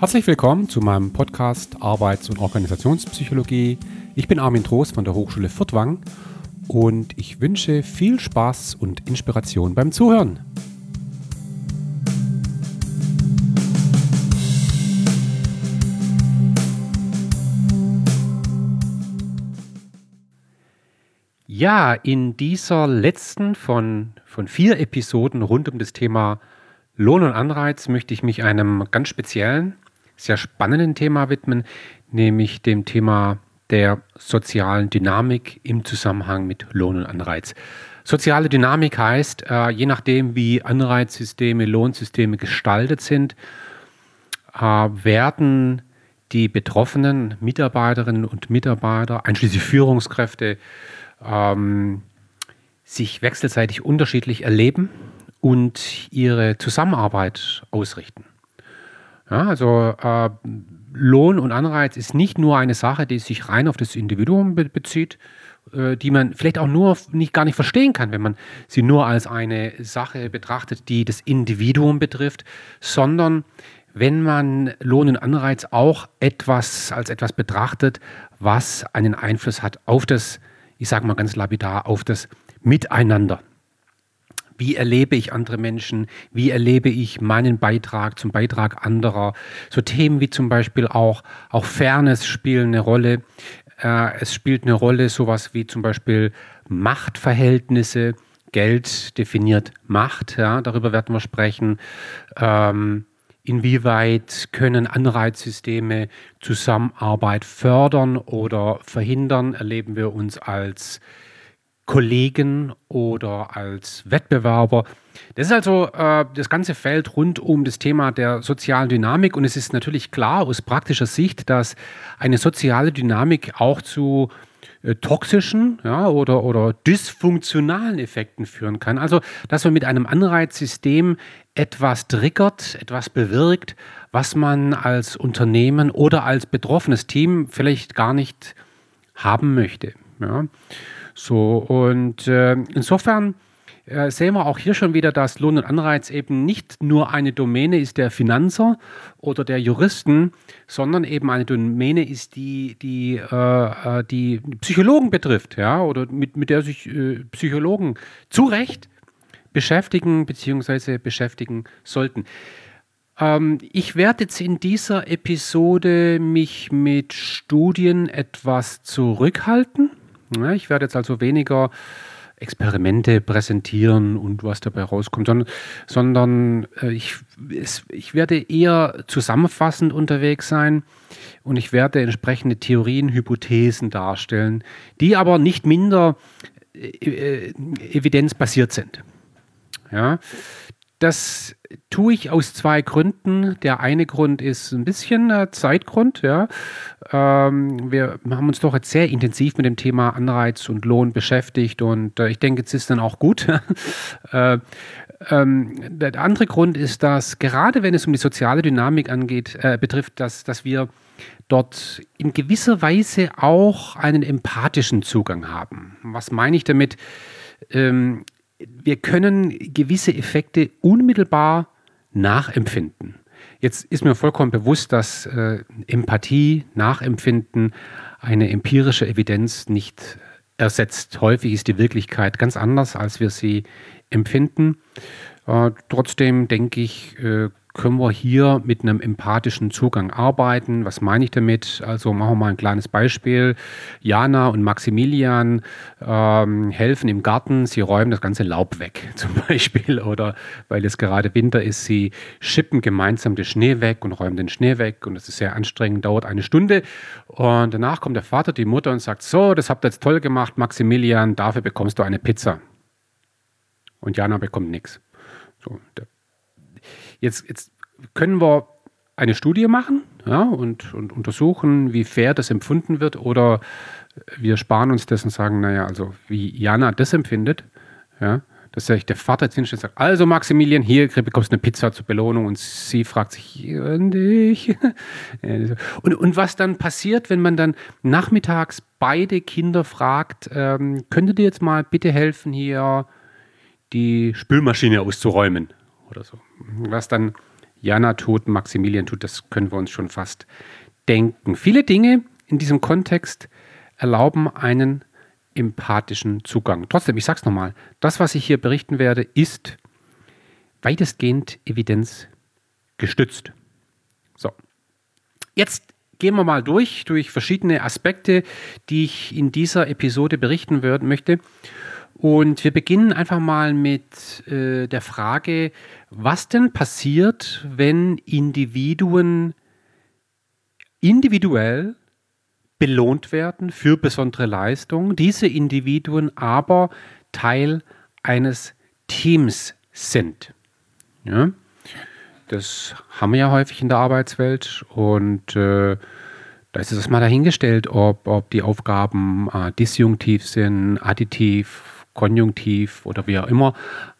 Herzlich willkommen zu meinem Podcast Arbeits- und Organisationspsychologie. Ich bin Armin Trost von der Hochschule Furtwang und ich wünsche viel Spaß und Inspiration beim Zuhören. Ja, in dieser letzten von, von vier Episoden rund um das Thema Lohn und Anreiz möchte ich mich einem ganz speziellen sehr spannenden Thema widmen, nämlich dem Thema der sozialen Dynamik im Zusammenhang mit Lohn und Anreiz. Soziale Dynamik heißt, äh, je nachdem, wie Anreizsysteme, Lohnsysteme gestaltet sind, äh, werden die betroffenen Mitarbeiterinnen und Mitarbeiter, einschließlich Führungskräfte, ähm, sich wechselseitig unterschiedlich erleben und ihre Zusammenarbeit ausrichten. Ja, also äh, Lohn und Anreiz ist nicht nur eine Sache, die sich rein auf das Individuum be bezieht, äh, die man vielleicht auch nur nicht gar nicht verstehen kann, wenn man sie nur als eine Sache betrachtet, die das Individuum betrifft, sondern wenn man Lohn und Anreiz auch etwas als etwas betrachtet, was einen Einfluss hat auf das, ich sage mal ganz lapidar, auf das Miteinander. Wie erlebe ich andere Menschen? Wie erlebe ich meinen Beitrag zum Beitrag anderer? So Themen wie zum Beispiel auch, auch Fairness spielen eine Rolle. Äh, es spielt eine Rolle sowas wie zum Beispiel Machtverhältnisse. Geld definiert Macht, ja, darüber werden wir sprechen. Ähm, inwieweit können Anreizsysteme Zusammenarbeit fördern oder verhindern? Erleben wir uns als Kollegen oder als Wettbewerber. Das ist also äh, das ganze Feld rund um das Thema der sozialen Dynamik und es ist natürlich klar aus praktischer Sicht, dass eine soziale Dynamik auch zu äh, toxischen ja, oder, oder dysfunktionalen Effekten führen kann. Also, dass man mit einem Anreizsystem etwas triggert, etwas bewirkt, was man als Unternehmen oder als betroffenes Team vielleicht gar nicht haben möchte. Ja. So, und äh, insofern äh, sehen wir auch hier schon wieder, dass Lohn und Anreiz eben nicht nur eine Domäne ist der Finanzer oder der Juristen, sondern eben eine Domäne ist, die die, äh, äh die Psychologen betrifft, ja, oder mit, mit der sich äh, Psychologen zu Recht beschäftigen bzw. beschäftigen sollten. Ähm, ich werde jetzt in dieser Episode mich mit Studien etwas zurückhalten ja, ich werde jetzt also weniger Experimente präsentieren und was dabei rauskommt, sondern, sondern äh, ich, es, ich werde eher zusammenfassend unterwegs sein und ich werde entsprechende Theorien, Hypothesen darstellen, die aber nicht minder äh, äh evidenzbasiert sind. Ja, das tue ich aus zwei Gründen. Der eine Grund ist ein bisschen äh, Zeitgrund. Ja. Ähm, wir haben uns doch jetzt sehr intensiv mit dem Thema Anreiz und Lohn beschäftigt und äh, ich denke, es ist dann auch gut. äh, ähm, der andere Grund ist, dass gerade wenn es um die soziale Dynamik angeht, betrifft, dass, dass wir dort in gewisser Weise auch einen empathischen Zugang haben. Was meine ich damit? Ähm, wir können gewisse Effekte unmittelbar nachempfinden. Jetzt ist mir vollkommen bewusst, dass äh, Empathie, Nachempfinden eine empirische Evidenz nicht ersetzt. Häufig ist die Wirklichkeit ganz anders, als wir sie empfinden. Äh, trotzdem denke ich, äh, können wir hier mit einem empathischen Zugang arbeiten. Was meine ich damit? Also machen wir mal ein kleines Beispiel. Jana und Maximilian ähm, helfen im Garten, sie räumen das ganze Laub weg zum Beispiel. Oder weil es gerade Winter ist, sie schippen gemeinsam den Schnee weg und räumen den Schnee weg. Und das ist sehr anstrengend, dauert eine Stunde. Und danach kommt der Vater, die Mutter und sagt, so, das habt ihr jetzt toll gemacht, Maximilian, dafür bekommst du eine Pizza. Und Jana bekommt nichts. So, der Jetzt, jetzt können wir eine Studie machen ja, und, und untersuchen, wie fair das empfunden wird, oder wir sparen uns das und sagen, naja, also wie Jana das empfindet, ja, dass der Vater jetzt hinstellt und sagt, also Maximilian, hier bekommst du eine Pizza zur Belohnung und sie fragt sich, und ich. Und, und was dann passiert, wenn man dann nachmittags beide Kinder fragt, ähm, könntet ihr jetzt mal bitte helfen, hier die Spülmaschine auszuräumen oder so. Was dann Jana tut, Maximilian tut, das können wir uns schon fast denken. Viele Dinge in diesem Kontext erlauben einen empathischen Zugang. Trotzdem, ich sage es nochmal, das, was ich hier berichten werde, ist weitestgehend evidenzgestützt. So, jetzt gehen wir mal durch, durch verschiedene Aspekte, die ich in dieser Episode berichten möchte. Und wir beginnen einfach mal mit äh, der Frage, was denn passiert, wenn Individuen individuell belohnt werden für besondere Leistungen, diese Individuen aber Teil eines Teams sind. Ja? Das haben wir ja häufig in der Arbeitswelt und äh, da ist es mal dahingestellt, ob, ob die Aufgaben äh, disjunktiv sind, additiv, konjunktiv oder wie auch immer.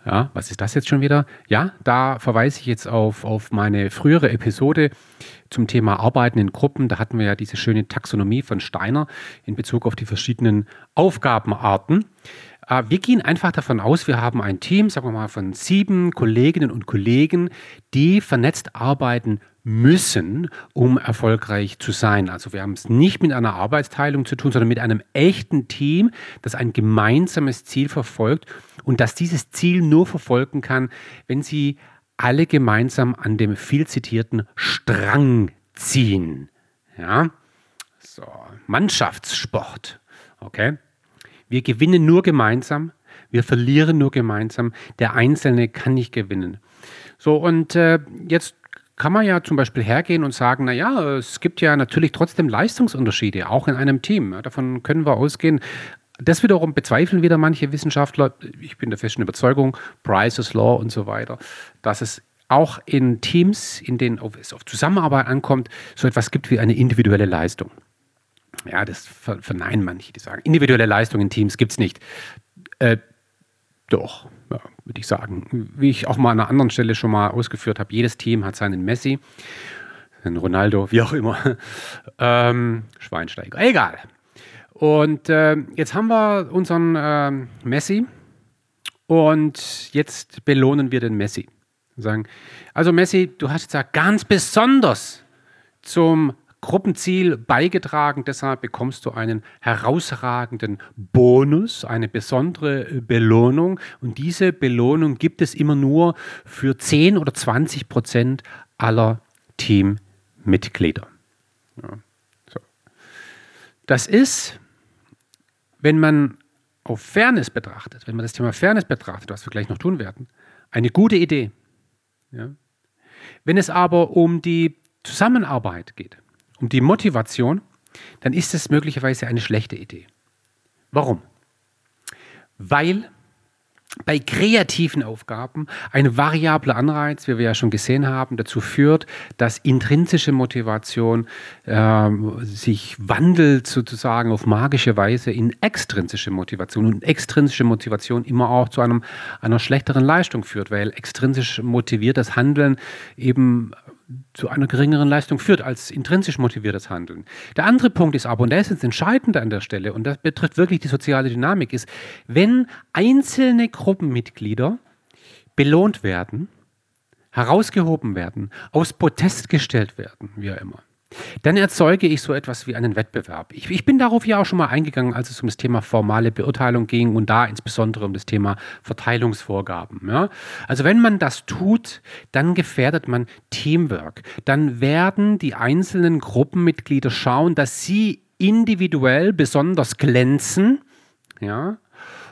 Ja, was ist das jetzt schon wieder? Ja, da verweise ich jetzt auf, auf meine frühere Episode zum Thema Arbeiten in Gruppen. Da hatten wir ja diese schöne Taxonomie von Steiner in Bezug auf die verschiedenen Aufgabenarten. Äh, wir gehen einfach davon aus, wir haben ein Team, sagen wir mal, von sieben Kolleginnen und Kollegen, die vernetzt arbeiten müssen, um erfolgreich zu sein. Also wir haben es nicht mit einer Arbeitsteilung zu tun, sondern mit einem echten Team, das ein gemeinsames Ziel verfolgt und das dieses Ziel nur verfolgen kann, wenn sie alle gemeinsam an dem viel zitierten Strang ziehen. Ja, so, Mannschaftssport. Okay. Wir gewinnen nur gemeinsam, wir verlieren nur gemeinsam. Der Einzelne kann nicht gewinnen. So, und äh, jetzt kann man ja zum Beispiel hergehen und sagen, naja, es gibt ja natürlich trotzdem Leistungsunterschiede, auch in einem Team. Davon können wir ausgehen. Das wiederum bezweifeln wieder manche Wissenschaftler. Ich bin der festen Überzeugung, Price's Law und so weiter, dass es auch in Teams, in denen es auf Zusammenarbeit ankommt, so etwas gibt wie eine individuelle Leistung. Ja, das verneinen manche, die sagen, individuelle Leistung in Teams gibt es nicht. Äh, doch, ja, würde ich sagen. Wie ich auch mal an einer anderen Stelle schon mal ausgeführt habe, jedes Team hat seinen Messi, einen Ronaldo, wie auch immer. Ähm, Schweinsteiger, egal. Und äh, jetzt haben wir unseren äh, Messi und jetzt belohnen wir den Messi. Sagen, also Messi, du hast jetzt ja ganz besonders zum Gruppenziel beigetragen. Deshalb bekommst du einen herausragenden Bonus, eine besondere Belohnung. Und diese Belohnung gibt es immer nur für 10 oder 20 Prozent aller Teammitglieder. Ja, so. Das ist, wenn man auf Fairness betrachtet, wenn man das Thema Fairness betrachtet, was wir gleich noch tun werden, eine gute Idee. Ja. Wenn es aber um die Zusammenarbeit geht, um die Motivation, dann ist es möglicherweise eine schlechte Idee. Warum? Weil bei kreativen Aufgaben ein variabler Anreiz, wie wir ja schon gesehen haben, dazu führt, dass intrinsische Motivation äh, sich wandelt sozusagen auf magische Weise in extrinsische Motivation und extrinsische Motivation immer auch zu einem, einer schlechteren Leistung führt, weil extrinsisch motiviertes Handeln eben zu einer geringeren Leistung führt als intrinsisch motiviertes Handeln. Der andere Punkt ist aber, und der ist jetzt entscheidend an der Stelle, und das betrifft wirklich die soziale Dynamik, ist, wenn einzelne Gruppenmitglieder belohnt werden, herausgehoben werden, aus Protest gestellt werden, wie auch immer, dann erzeuge ich so etwas wie einen Wettbewerb. Ich, ich, bin darauf ja auch schon mal eingegangen, als es um das Thema formale Beurteilung ging und da insbesondere um das Thema Verteilungsvorgaben. Ja? Also wenn man das tut, dann gefährdet man Teamwork. Dann werden die einzelnen Gruppenmitglieder schauen, dass sie individuell besonders glänzen. Ja,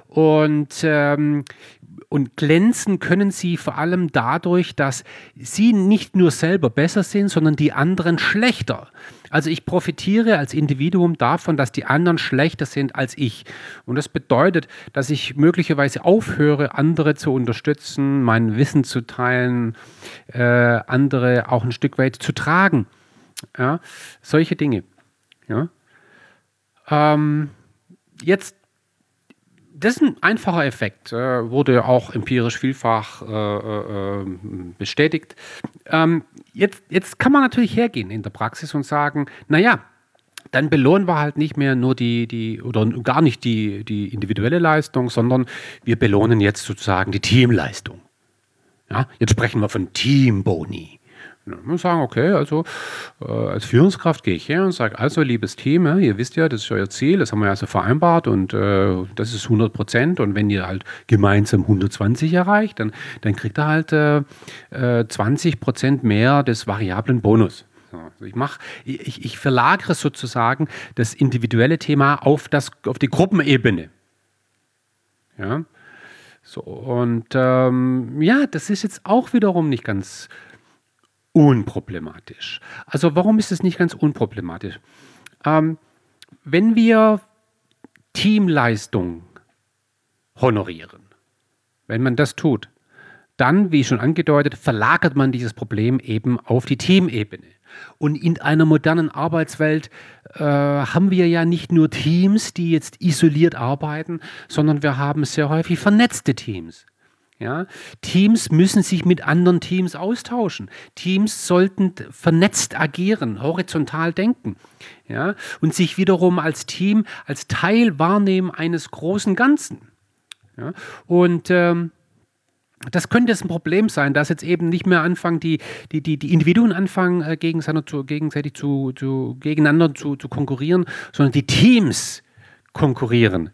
und, ähm, und glänzen können sie vor allem dadurch, dass sie nicht nur selber besser sind, sondern die anderen schlechter. Also ich profitiere als Individuum davon, dass die anderen schlechter sind als ich. Und das bedeutet, dass ich möglicherweise aufhöre, andere zu unterstützen, mein Wissen zu teilen, äh, andere auch ein Stück weit zu tragen. Ja, solche Dinge. Ja. Ähm, jetzt das ist ein einfacher Effekt, äh, wurde auch empirisch vielfach äh, äh, bestätigt. Ähm, jetzt, jetzt kann man natürlich hergehen in der Praxis und sagen, naja, dann belohnen wir halt nicht mehr nur die, die oder gar nicht die, die individuelle Leistung, sondern wir belohnen jetzt sozusagen die Teamleistung. Ja, jetzt sprechen wir von Teamboni. Wir sagen, okay, also äh, als Führungskraft gehe ich her und sage, also liebes Team, ihr wisst ja, das ist euer Ziel, das haben wir ja so vereinbart und äh, das ist 100 Prozent und wenn ihr halt gemeinsam 120 erreicht, dann, dann kriegt ihr halt äh, 20 äh, Prozent mehr des variablen Bonus. Also ich, mach, ich, ich verlagere sozusagen das individuelle Thema auf, das, auf die Gruppenebene. Ja, so, und ähm, ja, das ist jetzt auch wiederum nicht ganz unproblematisch. Also warum ist es nicht ganz unproblematisch? Ähm, wenn wir Teamleistung honorieren, wenn man das tut, dann, wie schon angedeutet, verlagert man dieses Problem eben auf die Teamebene. Und in einer modernen Arbeitswelt äh, haben wir ja nicht nur Teams, die jetzt isoliert arbeiten, sondern wir haben sehr häufig vernetzte Teams. Ja? Teams müssen sich mit anderen Teams austauschen. Teams sollten vernetzt agieren, horizontal denken ja? und sich wiederum als Team, als Teil wahrnehmen eines großen Ganzen. Ja? Und ähm, das könnte jetzt ein Problem sein, dass jetzt eben nicht mehr anfangen, die, die, die, die Individuen anfangen, äh, gegenseitig zu, zu, gegeneinander zu, zu konkurrieren, sondern die Teams konkurrieren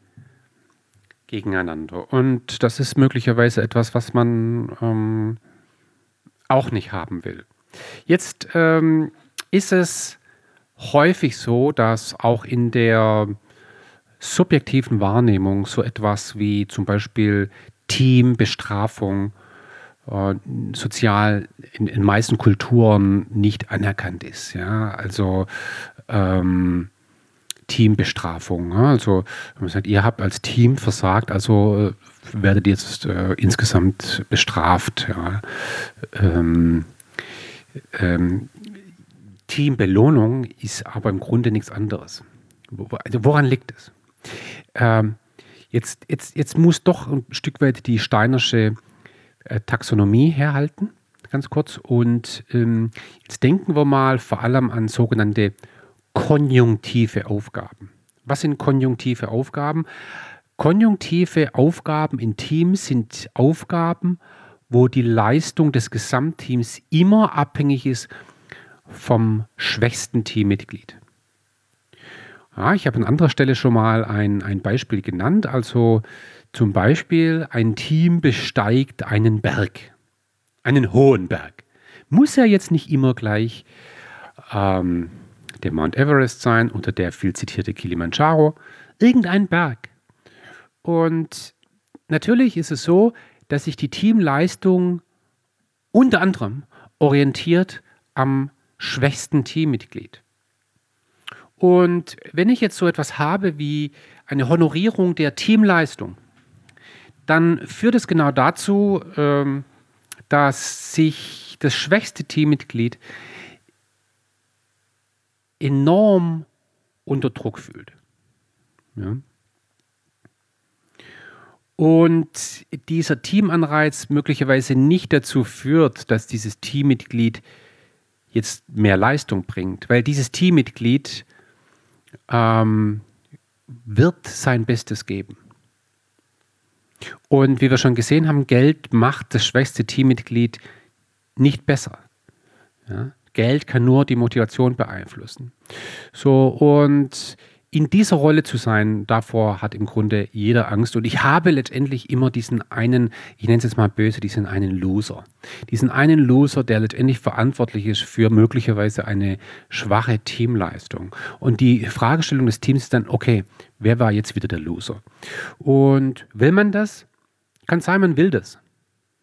gegeneinander. Und das ist möglicherweise etwas, was man ähm, auch nicht haben will. Jetzt ähm, ist es häufig so, dass auch in der subjektiven Wahrnehmung so etwas wie zum Beispiel Teambestrafung äh, sozial in, in meisten Kulturen nicht anerkannt ist. Ja? Also ähm, Teambestrafung. Also man sagt, ihr habt als Team versagt, also äh, werdet ihr jetzt äh, insgesamt bestraft. Ja. Ähm, ähm, Teambelohnung ist aber im Grunde nichts anderes. Also woran liegt es? Ähm, jetzt, jetzt, jetzt muss doch ein Stück weit die steinersche äh, Taxonomie herhalten, ganz kurz. Und ähm, jetzt denken wir mal vor allem an sogenannte konjunktive Aufgaben. Was sind konjunktive Aufgaben? Konjunktive Aufgaben in Teams sind Aufgaben, wo die Leistung des Gesamtteams immer abhängig ist vom schwächsten Teammitglied. Ja, ich habe an anderer Stelle schon mal ein, ein Beispiel genannt. Also zum Beispiel ein Team besteigt einen Berg, einen hohen Berg. Muss ja jetzt nicht immer gleich ähm, der Mount Everest sein oder der viel zitierte Kilimanjaro, irgendein Berg. Und natürlich ist es so, dass sich die Teamleistung unter anderem orientiert am schwächsten Teammitglied. Und wenn ich jetzt so etwas habe wie eine Honorierung der Teamleistung, dann führt es genau dazu, ähm, dass sich das schwächste Teammitglied enorm unter Druck fühlt. Ja. Und dieser Teamanreiz möglicherweise nicht dazu führt, dass dieses Teammitglied jetzt mehr Leistung bringt, weil dieses Teammitglied ähm, wird sein Bestes geben. Und wie wir schon gesehen haben, Geld macht das schwächste Teammitglied nicht besser. Ja? Geld kann nur die Motivation beeinflussen. So, und in dieser Rolle zu sein, davor hat im Grunde jeder Angst. Und ich habe letztendlich immer diesen einen, ich nenne es jetzt mal böse, diesen einen Loser. Diesen einen Loser, der letztendlich verantwortlich ist für möglicherweise eine schwache Teamleistung. Und die Fragestellung des Teams ist dann, okay, wer war jetzt wieder der Loser? Und will man das? Kann sein, man will das.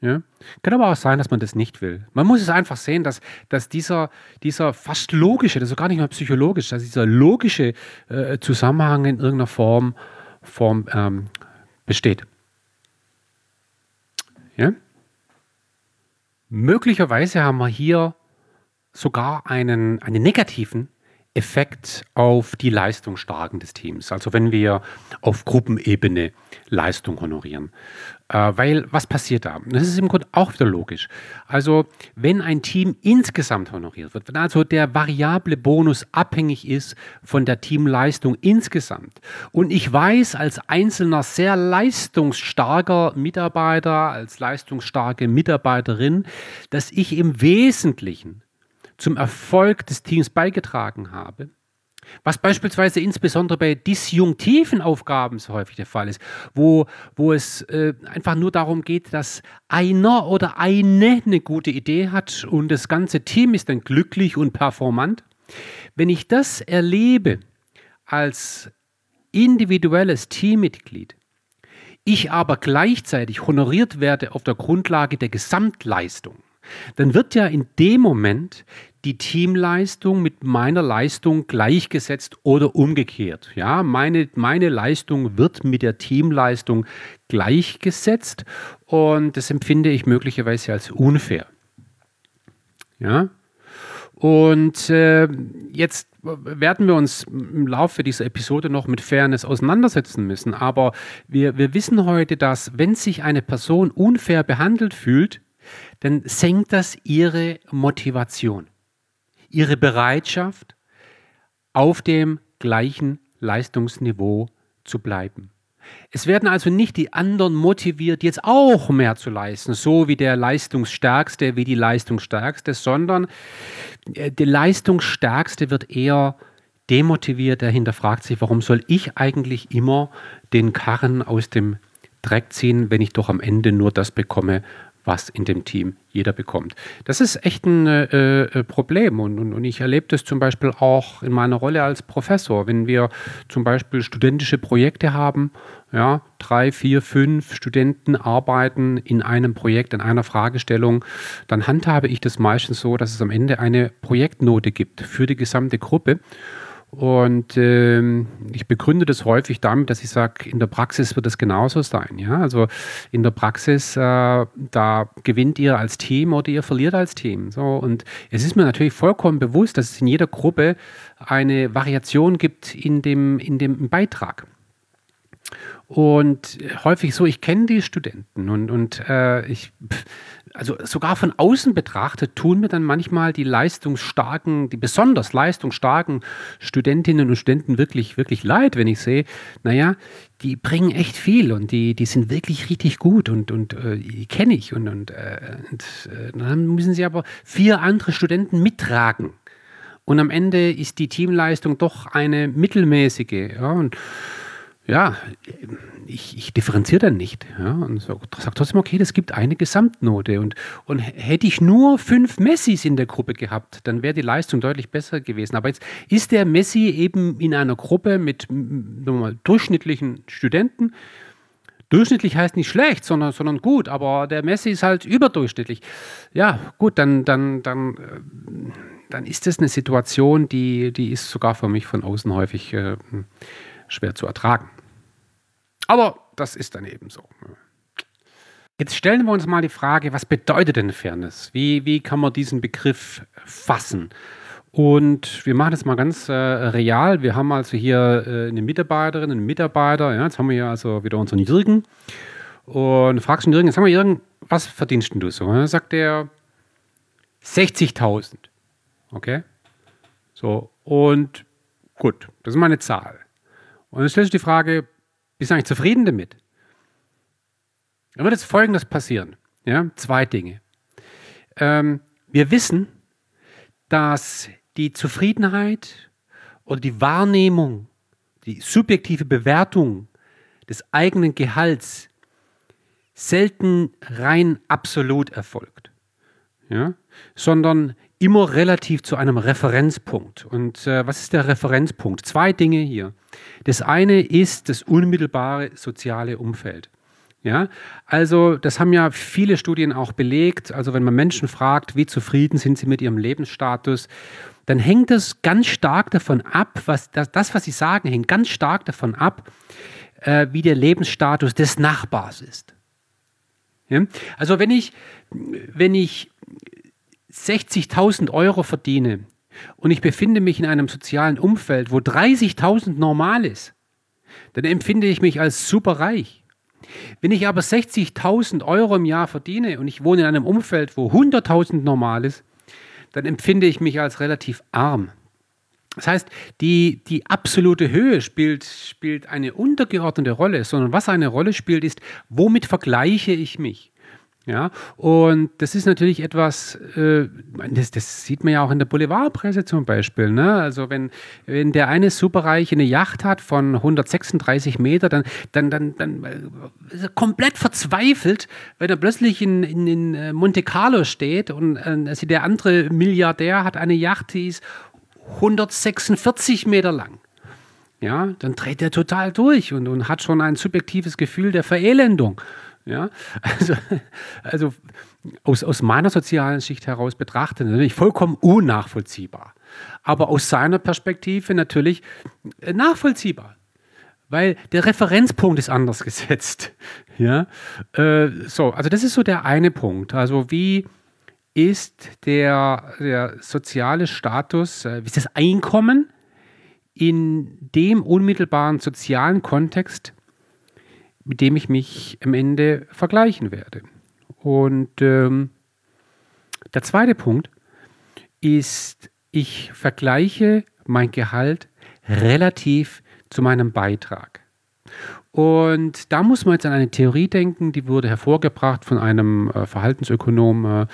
Ja? Kann aber auch sein, dass man das nicht will. Man muss es einfach sehen, dass, dass dieser, dieser fast logische, das ist gar nicht mehr psychologisch, dass dieser logische äh, Zusammenhang in irgendeiner Form, Form ähm, besteht. Ja? Möglicherweise haben wir hier sogar einen, einen negativen Effekt auf die Leistungsstarken des Teams. Also wenn wir auf Gruppenebene Leistung honorieren. Äh, weil was passiert da? Das ist im Grunde auch wieder logisch. Also wenn ein Team insgesamt honoriert wird, wenn also der variable Bonus abhängig ist von der Teamleistung insgesamt und ich weiß als einzelner sehr leistungsstarker Mitarbeiter, als leistungsstarke Mitarbeiterin, dass ich im Wesentlichen zum Erfolg des Teams beigetragen habe. Was beispielsweise insbesondere bei disjunktiven Aufgaben so häufig der Fall ist, wo, wo es äh, einfach nur darum geht, dass einer oder eine eine gute Idee hat und das ganze Team ist dann glücklich und performant. Wenn ich das erlebe als individuelles Teammitglied, ich aber gleichzeitig honoriert werde auf der Grundlage der Gesamtleistung, dann wird ja in dem Moment die Teamleistung mit meiner Leistung gleichgesetzt oder umgekehrt. Ja, meine, meine Leistung wird mit der Teamleistung gleichgesetzt und das empfinde ich möglicherweise als unfair. Ja, und äh, jetzt werden wir uns im Laufe dieser Episode noch mit Fairness auseinandersetzen müssen. Aber wir, wir wissen heute, dass wenn sich eine Person unfair behandelt fühlt, dann senkt das ihre Motivation, ihre Bereitschaft, auf dem gleichen Leistungsniveau zu bleiben. Es werden also nicht die anderen motiviert, jetzt auch mehr zu leisten, so wie der Leistungsstärkste, wie die Leistungsstärkste, sondern äh, der Leistungsstärkste wird eher demotiviert, er hinterfragt sich, warum soll ich eigentlich immer den Karren aus dem Dreck ziehen, wenn ich doch am Ende nur das bekomme, was in dem Team jeder bekommt. Das ist echt ein äh, äh, Problem und, und, und, ich erlebe das zum Beispiel auch in meiner Rolle als Professor, wenn wir zum Beispiel studentische Projekte haben, ja, drei, vier, fünf Studenten arbeiten in einem Projekt, in einer Fragestellung, dann handhabe ich das meistens so, dass es am Ende eine Projektnote gibt für die gesamte Gruppe. Und ähm, ich begründe das häufig damit, dass ich sage, in der Praxis wird es genauso sein. Ja? Also in der Praxis, äh, da gewinnt ihr als Team oder ihr verliert als Team. So, und es ist mir natürlich vollkommen bewusst, dass es in jeder Gruppe eine Variation gibt in dem, in dem Beitrag. Und häufig so, ich kenne die Studenten und, und äh, ich, also sogar von außen betrachtet, tun mir dann manchmal die leistungsstarken, die besonders leistungsstarken Studentinnen und Studenten wirklich, wirklich leid, wenn ich sehe, naja, die bringen echt viel und die, die sind wirklich richtig gut und, und äh, die kenne ich. Und, und, äh, und äh, dann müssen sie aber vier andere Studenten mittragen. Und am Ende ist die Teamleistung doch eine mittelmäßige. Ja, und ja, ich, ich differenziere dann nicht. Ja, und sage sag trotzdem, okay, das gibt eine Gesamtnote. Und, und hätte ich nur fünf Messis in der Gruppe gehabt, dann wäre die Leistung deutlich besser gewesen. Aber jetzt ist der Messi eben in einer Gruppe mit mal, durchschnittlichen Studenten. Durchschnittlich heißt nicht schlecht, sondern, sondern gut, aber der Messi ist halt überdurchschnittlich. Ja, gut, dann, dann, dann, äh, dann ist das eine Situation, die, die ist sogar für mich von außen häufig äh, schwer zu ertragen. Aber das ist dann eben so. Jetzt stellen wir uns mal die Frage, was bedeutet denn Fairness? Wie, wie kann man diesen Begriff fassen? Und wir machen das mal ganz äh, real. Wir haben also hier äh, eine Mitarbeiterin, einen Mitarbeiter. Ja, jetzt haben wir hier also wieder unseren Jürgen. Und fragst du Jürgen, sag mal, Jürgen, was verdienst du so? Und dann sagt er 60.000. Okay? So, und gut, das ist meine Zahl. Und dann stellst du die Frage, bist du eigentlich zufrieden damit? Dann wird jetzt Folgendes passieren. Ja, zwei Dinge. Ähm, wir wissen, dass die Zufriedenheit oder die Wahrnehmung, die subjektive Bewertung des eigenen Gehalts selten rein absolut erfolgt, ja? sondern immer relativ zu einem Referenzpunkt. Und äh, was ist der Referenzpunkt? Zwei Dinge hier. Das eine ist das unmittelbare soziale Umfeld. Ja, also das haben ja viele Studien auch belegt. Also wenn man Menschen fragt, wie zufrieden sind sie mit ihrem Lebensstatus, dann hängt das ganz stark davon ab, was das, das was sie sagen, hängt ganz stark davon ab, äh, wie der Lebensstatus des Nachbars ist. Ja? Also wenn ich, wenn ich 60.000 Euro verdiene und ich befinde mich in einem sozialen Umfeld, wo 30.000 normal ist, dann empfinde ich mich als super reich. Wenn ich aber 60.000 Euro im Jahr verdiene und ich wohne in einem Umfeld, wo 100.000 normal ist, dann empfinde ich mich als relativ arm. Das heißt, die, die absolute Höhe spielt, spielt eine untergeordnete Rolle, sondern was eine Rolle spielt, ist, womit vergleiche ich mich? Ja, und das ist natürlich etwas, äh, das, das, sieht man ja auch in der Boulevardpresse zum Beispiel. Ne? Also wenn, wenn der eine Superreiche eine Yacht hat von 136 Meter, dann, dann, dann, dann ist er komplett verzweifelt, wenn er plötzlich in, in, in äh, Monte Carlo steht und äh, also der andere Milliardär hat eine Yacht, die ist 146 Meter lang. Ja, dann dreht er total durch und, und hat schon ein subjektives Gefühl der Verelendung. Ja, also, also aus, aus meiner sozialen Sicht heraus betrachtet, natürlich vollkommen unnachvollziehbar. Aber aus seiner Perspektive natürlich äh, nachvollziehbar. Weil der Referenzpunkt ist anders gesetzt. Ja, äh, so, also das ist so der eine Punkt. Also wie ist der, der soziale Status, äh, wie ist das Einkommen in dem unmittelbaren sozialen Kontext, mit dem ich mich am Ende vergleichen werde. Und ähm, der zweite Punkt ist, ich vergleiche mein Gehalt relativ zu meinem Beitrag. Und da muss man jetzt an eine Theorie denken, die wurde hervorgebracht von einem äh, Verhaltensökonom, äh,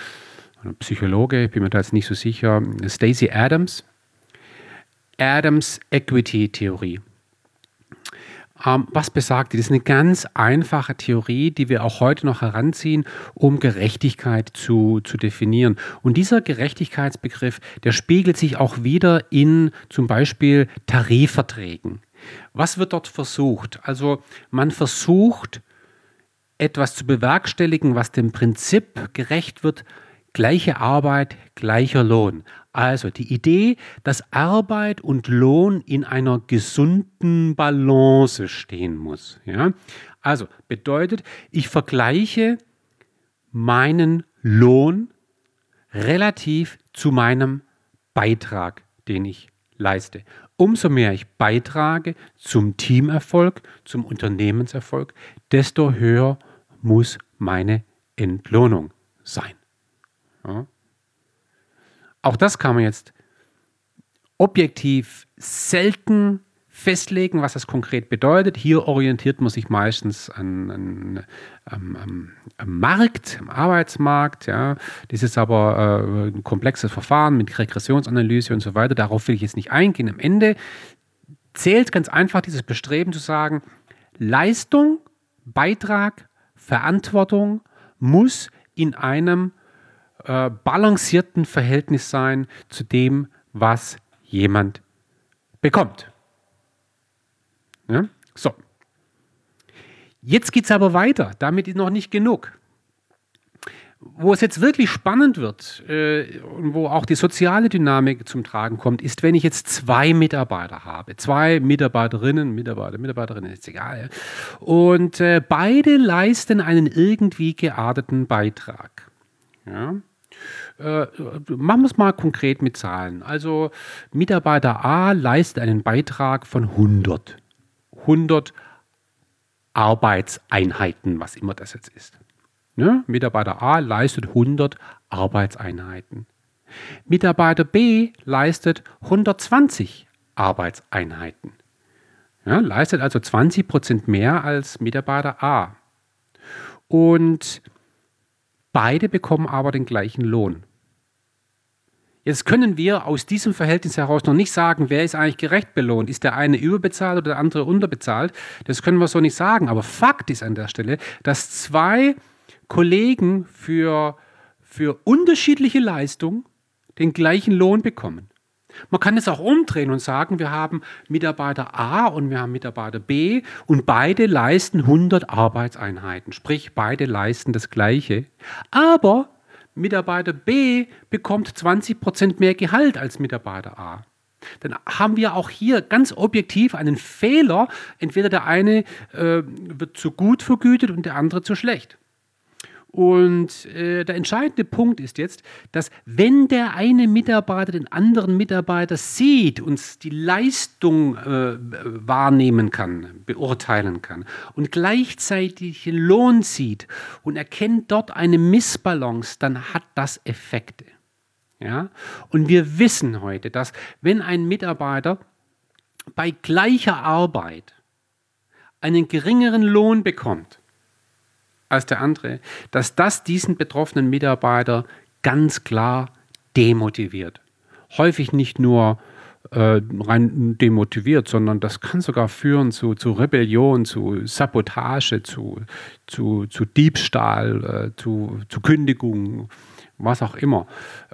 einem Psychologe, ich bin mir da jetzt nicht so sicher, Stacey Adams. Adams Equity Theorie. Ähm, was besagt die? Das ist eine ganz einfache Theorie, die wir auch heute noch heranziehen, um Gerechtigkeit zu, zu definieren. Und dieser Gerechtigkeitsbegriff, der spiegelt sich auch wieder in zum Beispiel Tarifverträgen. Was wird dort versucht? Also man versucht etwas zu bewerkstelligen, was dem Prinzip gerecht wird, gleiche Arbeit, gleicher Lohn. Also die Idee, dass Arbeit und Lohn in einer gesunden Balance stehen muss. Ja? Also bedeutet, ich vergleiche meinen Lohn relativ zu meinem Beitrag, den ich leiste. Umso mehr ich beitrage zum Teamerfolg, zum Unternehmenserfolg, desto höher muss meine Entlohnung sein. Ja? Auch das kann man jetzt objektiv selten festlegen, was das konkret bedeutet. Hier orientiert man sich meistens an, an, an, am Markt, am Arbeitsmarkt. Ja. Das ist aber äh, ein komplexes Verfahren mit Regressionsanalyse und so weiter. Darauf will ich jetzt nicht eingehen. Am Ende zählt ganz einfach dieses Bestreben zu sagen, Leistung, Beitrag, Verantwortung muss in einem äh, balancierten Verhältnis sein zu dem, was jemand bekommt. Ja? So. Jetzt geht es aber weiter. Damit ist noch nicht genug. Wo es jetzt wirklich spannend wird äh, und wo auch die soziale Dynamik zum Tragen kommt, ist, wenn ich jetzt zwei Mitarbeiter habe, zwei Mitarbeiterinnen, Mitarbeiter, Mitarbeiterinnen, ist egal, und äh, beide leisten einen irgendwie gearteten Beitrag. Ja? Äh, machen wir es mal konkret mit Zahlen. Also Mitarbeiter A leistet einen Beitrag von 100. 100 Arbeitseinheiten, was immer das jetzt ist. Ne? Mitarbeiter A leistet 100 Arbeitseinheiten. Mitarbeiter B leistet 120 Arbeitseinheiten. Ja, leistet also 20 Prozent mehr als Mitarbeiter A. Und Beide bekommen aber den gleichen Lohn. Jetzt können wir aus diesem Verhältnis heraus noch nicht sagen, wer ist eigentlich gerecht belohnt. Ist der eine überbezahlt oder der andere unterbezahlt? Das können wir so nicht sagen. Aber Fakt ist an der Stelle, dass zwei Kollegen für, für unterschiedliche Leistungen den gleichen Lohn bekommen. Man kann es auch umdrehen und sagen, wir haben Mitarbeiter A und wir haben Mitarbeiter B und beide leisten 100 Arbeitseinheiten, sprich beide leisten das Gleiche. Aber Mitarbeiter B bekommt 20 Prozent mehr Gehalt als Mitarbeiter A. Dann haben wir auch hier ganz objektiv einen Fehler. Entweder der eine äh, wird zu gut vergütet und der andere zu schlecht. Und äh, der entscheidende Punkt ist jetzt, dass wenn der eine Mitarbeiter den anderen Mitarbeiter sieht und die Leistung äh, wahrnehmen kann, beurteilen kann und gleichzeitig den Lohn sieht und erkennt dort eine Missbalance, dann hat das Effekte. Ja? Und wir wissen heute, dass wenn ein Mitarbeiter bei gleicher Arbeit einen geringeren Lohn bekommt, als der andere, dass das diesen betroffenen Mitarbeiter ganz klar demotiviert. Häufig nicht nur äh, rein demotiviert, sondern das kann sogar führen zu, zu Rebellion, zu Sabotage, zu, zu, zu Diebstahl, äh, zu, zu Kündigung, was auch immer.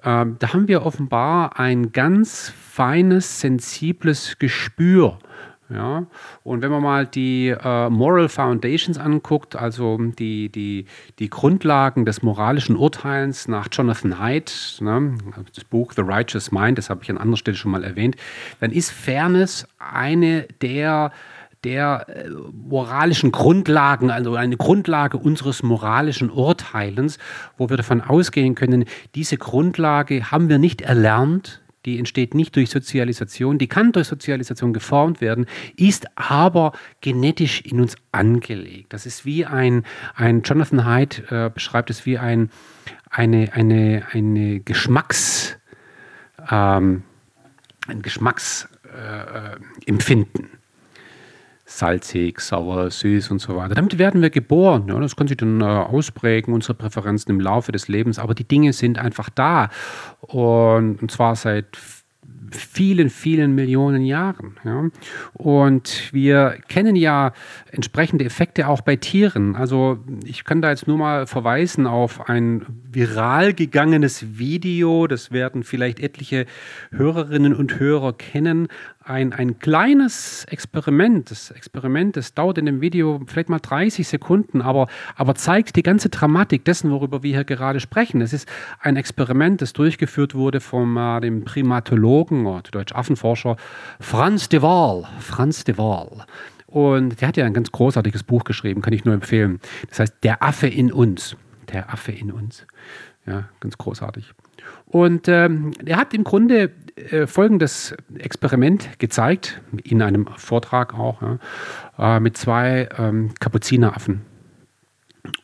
Ähm, da haben wir offenbar ein ganz feines, sensibles Gespür ja? Und wenn man mal die äh, Moral Foundations anguckt, also die, die, die Grundlagen des moralischen Urteils nach Jonathan Haidt, ne, das Buch The Righteous Mind, das habe ich an anderer Stelle schon mal erwähnt, dann ist Fairness eine der der äh, moralischen Grundlagen, also eine Grundlage unseres moralischen Urteilens, wo wir davon ausgehen können, diese Grundlage haben wir nicht erlernt, die entsteht nicht durch Sozialisation, die kann durch Sozialisation geformt werden, ist aber genetisch in uns angelegt. Das ist wie ein, ein Jonathan Haidt äh, beschreibt es wie ein, eine, eine, eine Geschmacks, ähm, ein Geschmacksempfinden. Äh, salzig, sauer, süß und so weiter. Damit werden wir geboren. Ja, das kann sich dann äh, ausprägen, unsere Präferenzen im Laufe des Lebens, aber die Dinge sind einfach da. Und, und zwar seit vielen, vielen Millionen Jahren. Ja. Und wir kennen ja entsprechende Effekte auch bei Tieren. Also ich kann da jetzt nur mal verweisen auf ein viral gegangenes Video, das werden vielleicht etliche Hörerinnen und Hörer kennen, ein, ein kleines Experiment. Das Experiment, das dauert in dem Video vielleicht mal 30 Sekunden, aber, aber zeigt die ganze Dramatik dessen, worüber wir hier gerade sprechen. Es ist ein Experiment, das durchgeführt wurde vom äh, dem Primatologen oder Deutsch Affenforscher Franz de Waal. Franz de Waal. Und der hat ja ein ganz großartiges Buch geschrieben, kann ich nur empfehlen. Das heißt Der Affe in uns. Der Affe in uns. Ja, ganz großartig. Und ähm, er hat im Grunde äh, folgendes Experiment gezeigt, in einem Vortrag auch, ja, äh, mit zwei ähm, Kapuzineraffen.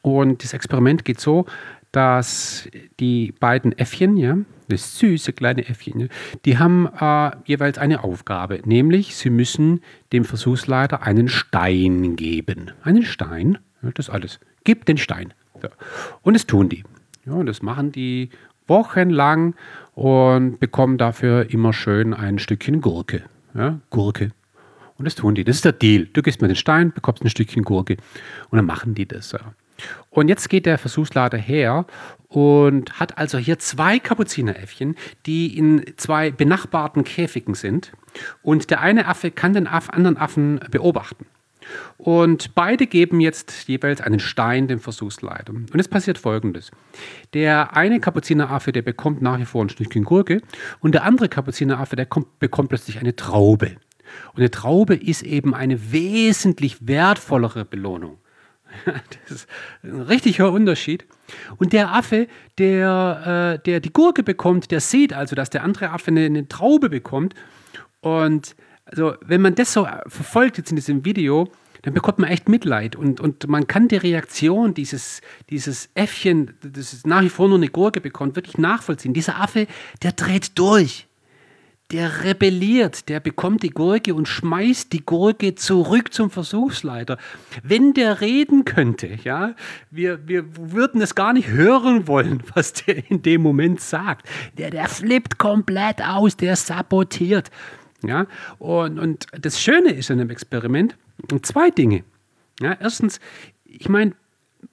Und das Experiment geht so, dass die beiden Äffchen, ja, das süße kleine Äffchen, ja, die haben äh, jeweils eine Aufgabe, nämlich sie müssen dem Versuchsleiter einen Stein geben. Einen Stein, ja, das alles. Gib den Stein. So. Und das tun die. Ja, und das machen die wochenlang und bekommen dafür immer schön ein Stückchen Gurke. Ja, Gurke. Und das tun die. Das ist der Deal. Du gibst mir den Stein, bekommst ein Stückchen Gurke. Und dann machen die das. Ja. Und jetzt geht der Versuchslader her und hat also hier zwei Kapuzineräffchen, die in zwei benachbarten Käfigen sind. Und der eine Affe kann den anderen Affen beobachten. Und beide geben jetzt jeweils einen Stein dem Versuchsleiter. Und es passiert folgendes. Der eine Kapuzineraffe, der bekommt nach wie vor ein Stückchen Gurke und der andere Kapuzineraffe, der kommt, bekommt plötzlich eine Traube. Und eine Traube ist eben eine wesentlich wertvollere Belohnung. Das ist ein richtig hoher Unterschied. Und der Affe, der, äh, der die Gurke bekommt, der sieht also, dass der andere Affe eine, eine Traube bekommt. Und also wenn man das so verfolgt jetzt in diesem Video, dann bekommt man echt Mitleid und, und man kann die Reaktion dieses, dieses Äffchen, das nach wie vor nur eine Gurke bekommt, wirklich nachvollziehen. Dieser Affe, der dreht durch. Der rebelliert, der bekommt die Gurke und schmeißt die Gurke zurück zum Versuchsleiter. Wenn der reden könnte, ja, wir, wir würden es gar nicht hören wollen, was der in dem Moment sagt. Der, der flippt komplett aus, der sabotiert. Ja? Und, und das Schöne ist an dem Experiment zwei Dinge. Ja, erstens, ich meine,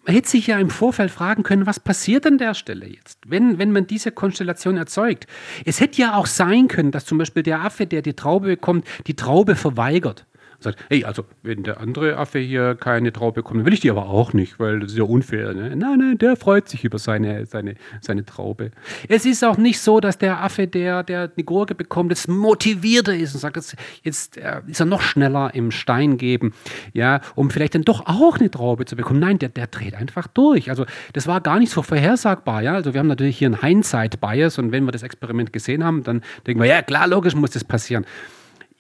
man hätte sich ja im Vorfeld fragen können, was passiert an der Stelle jetzt, wenn, wenn man diese Konstellation erzeugt. Es hätte ja auch sein können, dass zum Beispiel der Affe, der die Traube bekommt, die Traube verweigert sagt, hey, also wenn der andere Affe hier keine Traube bekommt, will ich die aber auch nicht, weil das ist ja unfair. Ne? Nein, nein, der freut sich über seine, seine, seine Traube. Es ist auch nicht so, dass der Affe, der, der eine Gurke bekommt, jetzt motivierter ist und sagt, jetzt, jetzt äh, ist er noch schneller im Stein geben, ja, um vielleicht dann doch auch eine Traube zu bekommen. Nein, der, der dreht einfach durch. Also das war gar nicht so vorhersagbar, ja. Also wir haben natürlich hier einen Hindsight-Bias und wenn wir das Experiment gesehen haben, dann denken wir, ja klar, logisch muss das passieren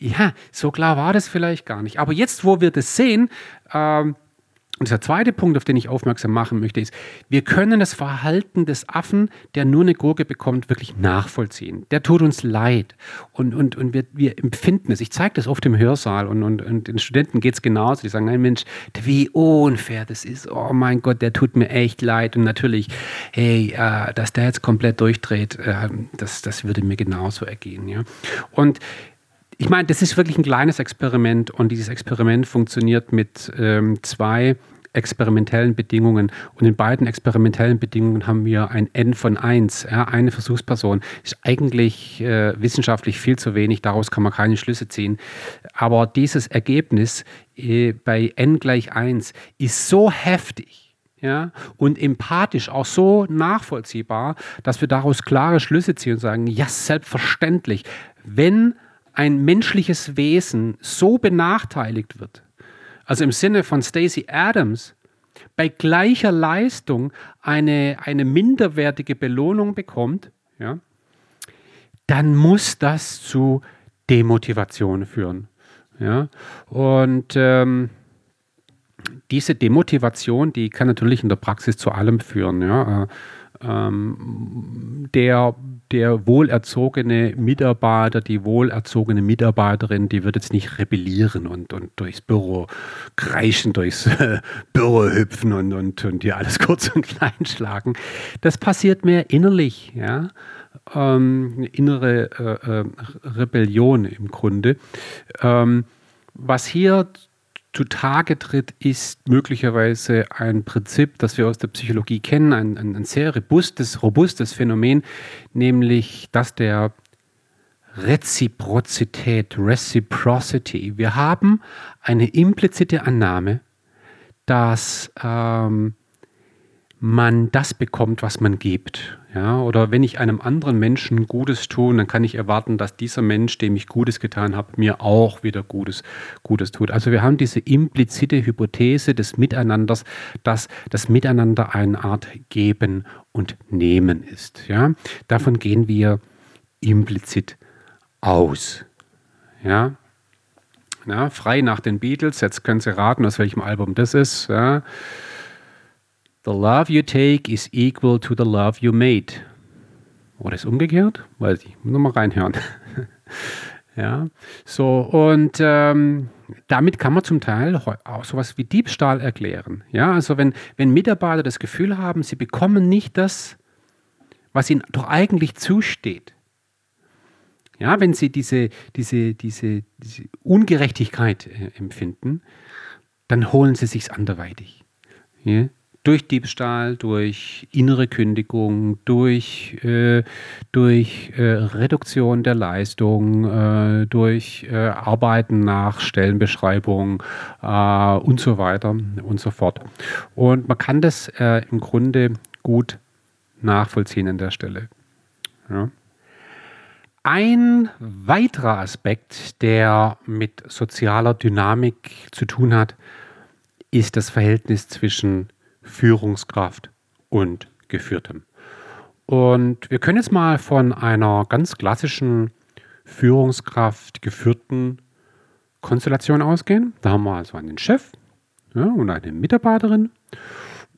ja, so klar war das vielleicht gar nicht. Aber jetzt, wo wir das sehen, ähm, Und der zweite Punkt, auf den ich aufmerksam machen möchte, ist, wir können das Verhalten des Affen, der nur eine Gurke bekommt, wirklich nachvollziehen. Der tut uns leid und, und, und wir, wir empfinden es. Ich zeige das oft im Hörsaal und, und, und den Studenten geht es genauso. Die sagen, nein Mensch, wie unfair das ist. Oh mein Gott, der tut mir echt leid. Und natürlich, hey, äh, dass der jetzt komplett durchdreht, äh, das, das würde mir genauso ergehen. Ja? Und ich meine, das ist wirklich ein kleines Experiment und dieses Experiment funktioniert mit ähm, zwei experimentellen Bedingungen. Und in beiden experimentellen Bedingungen haben wir ein N von 1, ja, eine Versuchsperson. Ist eigentlich äh, wissenschaftlich viel zu wenig, daraus kann man keine Schlüsse ziehen. Aber dieses Ergebnis äh, bei N gleich 1 ist so heftig, ja, und empathisch auch so nachvollziehbar, dass wir daraus klare Schlüsse ziehen und sagen, ja, selbstverständlich, wenn ein menschliches Wesen so benachteiligt wird, also im Sinne von Stacey Adams, bei gleicher Leistung eine, eine minderwertige Belohnung bekommt, ja, dann muss das zu Demotivation führen. Ja? Und ähm, diese Demotivation, die kann natürlich in der Praxis zu allem führen. Ja? Äh, ähm, der, der wohlerzogene Mitarbeiter, die wohlerzogene Mitarbeiterin, die wird jetzt nicht rebellieren und, und durchs Büro kreischen, durchs Büro hüpfen und, und, und dir alles kurz und klein schlagen. Das passiert mehr innerlich, ja. Ähm, innere äh, äh, Rebellion im Grunde. Ähm, was hier zutage tritt, ist möglicherweise ein Prinzip, das wir aus der Psychologie kennen, ein, ein, ein sehr robustes, robustes Phänomen, nämlich das der Reziprozität, Reciprocity. Wir haben eine implizite Annahme, dass ähm, man das bekommt, was man gibt. Ja, oder wenn ich einem anderen Menschen Gutes tue, dann kann ich erwarten, dass dieser Mensch, dem ich Gutes getan habe, mir auch wieder Gutes, Gutes tut. Also wir haben diese implizite Hypothese des Miteinanders, dass das Miteinander eine Art Geben und Nehmen ist. Ja, davon gehen wir implizit aus. Ja, ja, frei nach den Beatles. Jetzt können Sie raten, aus welchem Album das ist. Ja. The love you take is equal to the love you made. Oder ist umgekehrt? Weiß ich. Muss nochmal reinhören. ja. So, und ähm, damit kann man zum Teil auch sowas wie Diebstahl erklären. Ja, also wenn, wenn Mitarbeiter das Gefühl haben, sie bekommen nicht das, was ihnen doch eigentlich zusteht. Ja, wenn sie diese, diese, diese, diese Ungerechtigkeit äh, empfinden, dann holen sie sich anderweitig. Ja? Durch Diebstahl, durch innere Kündigung, durch, äh, durch äh, Reduktion der Leistung, äh, durch äh, Arbeiten nach Stellenbeschreibung äh, und so weiter und so fort. Und man kann das äh, im Grunde gut nachvollziehen an der Stelle. Ja. Ein weiterer Aspekt, der mit sozialer Dynamik zu tun hat, ist das Verhältnis zwischen Führungskraft und Geführtem. Und wir können jetzt mal von einer ganz klassischen Führungskraft geführten Konstellation ausgehen. Da haben wir also einen Chef ja, und eine Mitarbeiterin.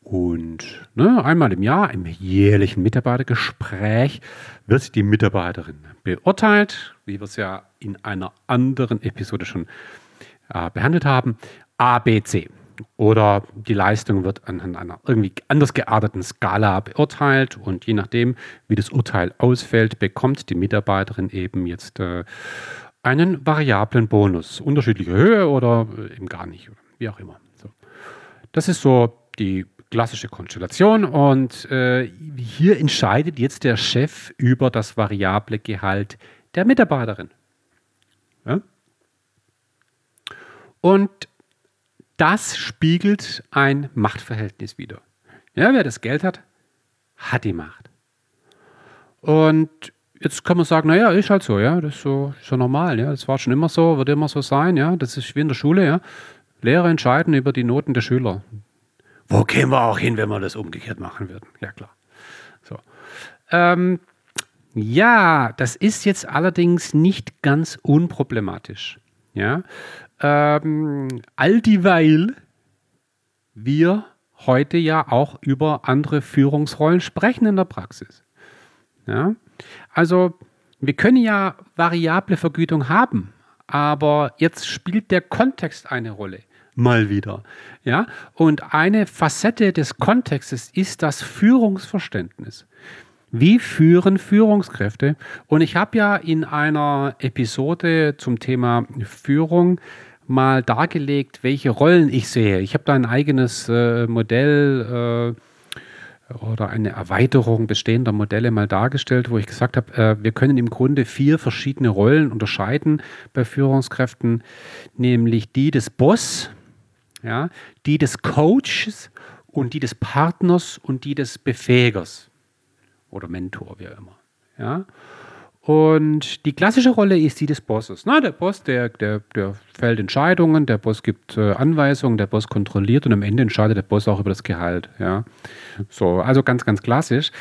Und ne, einmal im Jahr, im jährlichen Mitarbeitergespräch, wird die Mitarbeiterin beurteilt, wie wir es ja in einer anderen Episode schon äh, behandelt haben. A, B, C oder die Leistung wird anhand einer irgendwie anders gearteten Skala beurteilt und je nachdem, wie das Urteil ausfällt, bekommt die Mitarbeiterin eben jetzt äh, einen variablen Bonus, unterschiedliche Höhe oder äh, eben gar nicht, wie auch immer. So. Das ist so die klassische Konstellation und äh, hier entscheidet jetzt der Chef über das variable Gehalt der Mitarbeiterin. Ja? Und das spiegelt ein Machtverhältnis wider. Ja, wer das Geld hat, hat die Macht. Und jetzt kann man sagen, naja, ist halt so, ja, das ist so, so normal, ja, das war schon immer so, wird immer so sein, ja, das ist wie in der Schule, ja. Lehrer entscheiden über die Noten der Schüler. Wo kämen wir auch hin, wenn wir das umgekehrt machen würden? Ja, klar. So. Ähm, ja, das ist jetzt allerdings nicht ganz unproblematisch. Ja, ähm, all dieweil wir heute ja auch über andere Führungsrollen sprechen in der Praxis. Ja? Also wir können ja variable Vergütung haben, aber jetzt spielt der Kontext eine Rolle. Mal wieder. Ja? Und eine Facette des Kontextes ist das Führungsverständnis. Wie führen Führungskräfte? Und ich habe ja in einer Episode zum Thema Führung mal dargelegt, welche Rollen ich sehe. Ich habe da ein eigenes äh, Modell äh, oder eine Erweiterung bestehender Modelle mal dargestellt, wo ich gesagt habe, äh, wir können im Grunde vier verschiedene Rollen unterscheiden bei Führungskräften, nämlich die des Boss, ja, die des Coaches und die des Partners und die des Befähigers oder Mentor, wie auch immer. Ja. Und die klassische Rolle ist die des Bosses. Na, der Boss, der, der, der fällt Entscheidungen, der Boss gibt äh, Anweisungen, der Boss kontrolliert und am Ende entscheidet der Boss auch über das Gehalt. Ja. So, also ganz, ganz klassisch.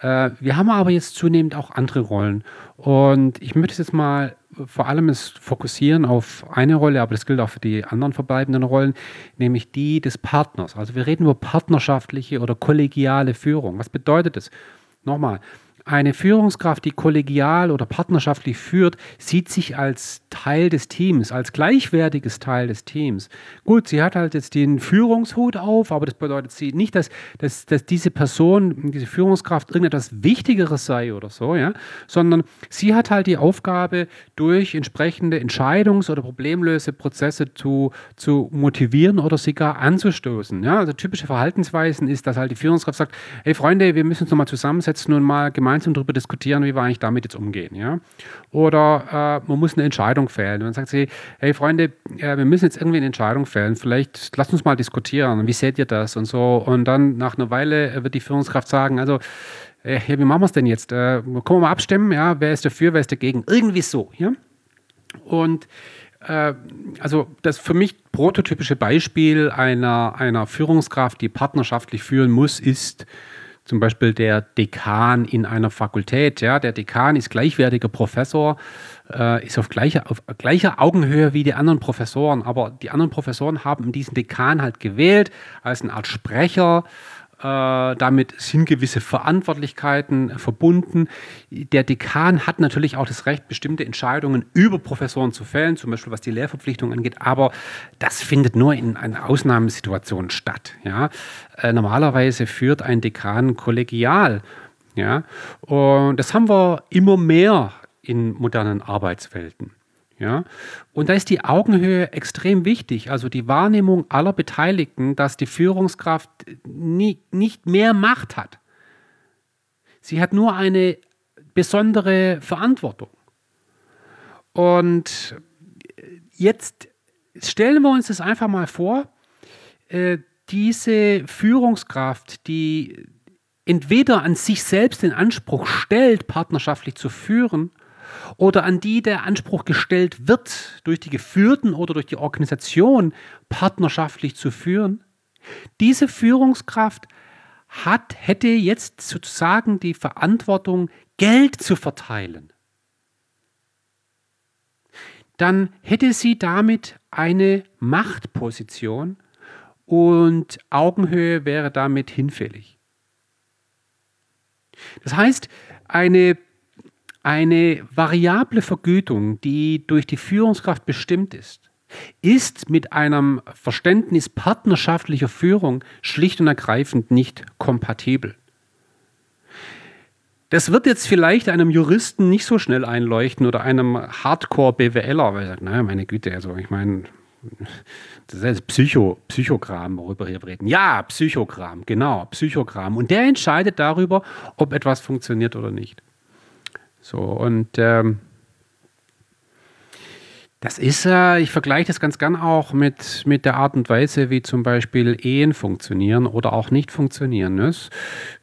Äh, wir haben aber jetzt zunehmend auch andere Rollen. Und ich möchte jetzt mal vor allem fokussieren auf eine Rolle, aber das gilt auch für die anderen verbleibenden Rollen, nämlich die des Partners. Also wir reden über partnerschaftliche oder kollegiale Führung. Was bedeutet das? Nochmal, eine Führungskraft, die kollegial oder partnerschaftlich führt, sieht sich als Teil des Teams, als gleichwertiges Teil des Teams. Gut, sie hat halt jetzt den Führungshut auf, aber das bedeutet sie nicht, dass, dass, dass diese Person, diese Führungskraft irgendetwas Wichtigeres sei oder so, ja, sondern sie hat halt die Aufgabe, durch entsprechende Entscheidungs- oder Problemlöseprozesse zu, zu motivieren oder sogar anzustoßen. Ja, also typische Verhaltensweisen ist, dass halt die Führungskraft sagt, hey Freunde, wir müssen uns nochmal zusammensetzen und mal gemeinsam gemeinsam darüber diskutieren, wie wir eigentlich damit jetzt umgehen. Ja? Oder äh, man muss eine Entscheidung fällen. Und dann sagt sie, hey Freunde, äh, wir müssen jetzt irgendwie eine Entscheidung fällen. Vielleicht lasst uns mal diskutieren. Wie seht ihr das? Und so. Und dann nach einer Weile wird die Führungskraft sagen, also äh, wie machen wir es denn jetzt? Äh, können wir mal abstimmen? Ja? Wer ist dafür, wer ist dagegen? Irgendwie so. Ja? Und äh, also das für mich prototypische Beispiel einer, einer Führungskraft, die partnerschaftlich führen muss, ist zum Beispiel der Dekan in einer Fakultät. Ja, der Dekan ist gleichwertiger Professor, äh, ist auf gleicher, auf gleicher Augenhöhe wie die anderen Professoren, aber die anderen Professoren haben diesen Dekan halt gewählt als eine Art Sprecher äh, damit sind gewisse Verantwortlichkeiten verbunden. Der Dekan hat natürlich auch das Recht, bestimmte Entscheidungen über Professoren zu fällen, zum Beispiel was die Lehrverpflichtung angeht, aber das findet nur in einer Ausnahmesituation statt. Ja? Äh, normalerweise führt ein Dekan kollegial. Ja? Und das haben wir immer mehr in modernen Arbeitswelten. Ja? Und da ist die Augenhöhe extrem wichtig, also die Wahrnehmung aller Beteiligten, dass die Führungskraft nie, nicht mehr Macht hat. Sie hat nur eine besondere Verantwortung. Und jetzt stellen wir uns das einfach mal vor, äh, diese Führungskraft, die entweder an sich selbst den Anspruch stellt, partnerschaftlich zu führen, oder an die der Anspruch gestellt wird, durch die Geführten oder durch die Organisation partnerschaftlich zu führen, diese Führungskraft hat, hätte jetzt sozusagen die Verantwortung, Geld zu verteilen. Dann hätte sie damit eine Machtposition und Augenhöhe wäre damit hinfällig. Das heißt, eine eine variable Vergütung, die durch die Führungskraft bestimmt ist, ist mit einem Verständnis partnerschaftlicher Führung schlicht und ergreifend nicht kompatibel. Das wird jetzt vielleicht einem Juristen nicht so schnell einleuchten oder einem Hardcore-BWLer, weil er sagt, naja, meine Güte, also ich meine, das ist Psycho, Psychogramm, worüber wir reden. Ja, Psychogramm, genau, Psychogramm. Und der entscheidet darüber, ob etwas funktioniert oder nicht. So, und ähm, das ist, äh, ich vergleiche das ganz gern auch mit, mit der Art und Weise, wie zum Beispiel Ehen funktionieren oder auch nicht funktionieren. Ne?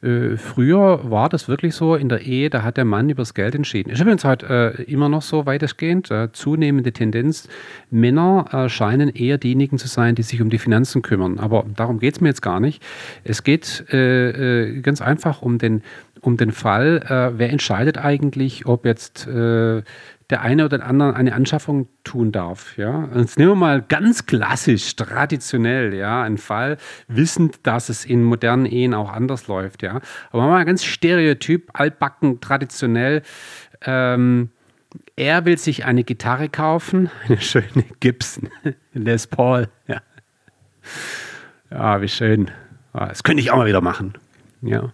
Äh, früher war das wirklich so in der Ehe, da hat der Mann über das Geld entschieden. Ist übrigens halt äh, immer noch so weitestgehend. Äh, zunehmende Tendenz. Männer äh, scheinen eher diejenigen zu sein, die sich um die Finanzen kümmern. Aber darum geht es mir jetzt gar nicht. Es geht äh, ganz einfach um den um den Fall, äh, wer entscheidet eigentlich, ob jetzt äh, der eine oder andere eine Anschaffung tun darf. Ja? Jetzt nehmen wir mal ganz klassisch, traditionell, ja, einen Fall, wissend, dass es in modernen Ehen auch anders läuft. Ja? Aber mal ganz stereotyp, altbacken, traditionell. Ähm, er will sich eine Gitarre kaufen, eine schöne Gibson, Les Paul. Ja, ja wie schön. Ah, das könnte ich auch mal wieder machen. Ja.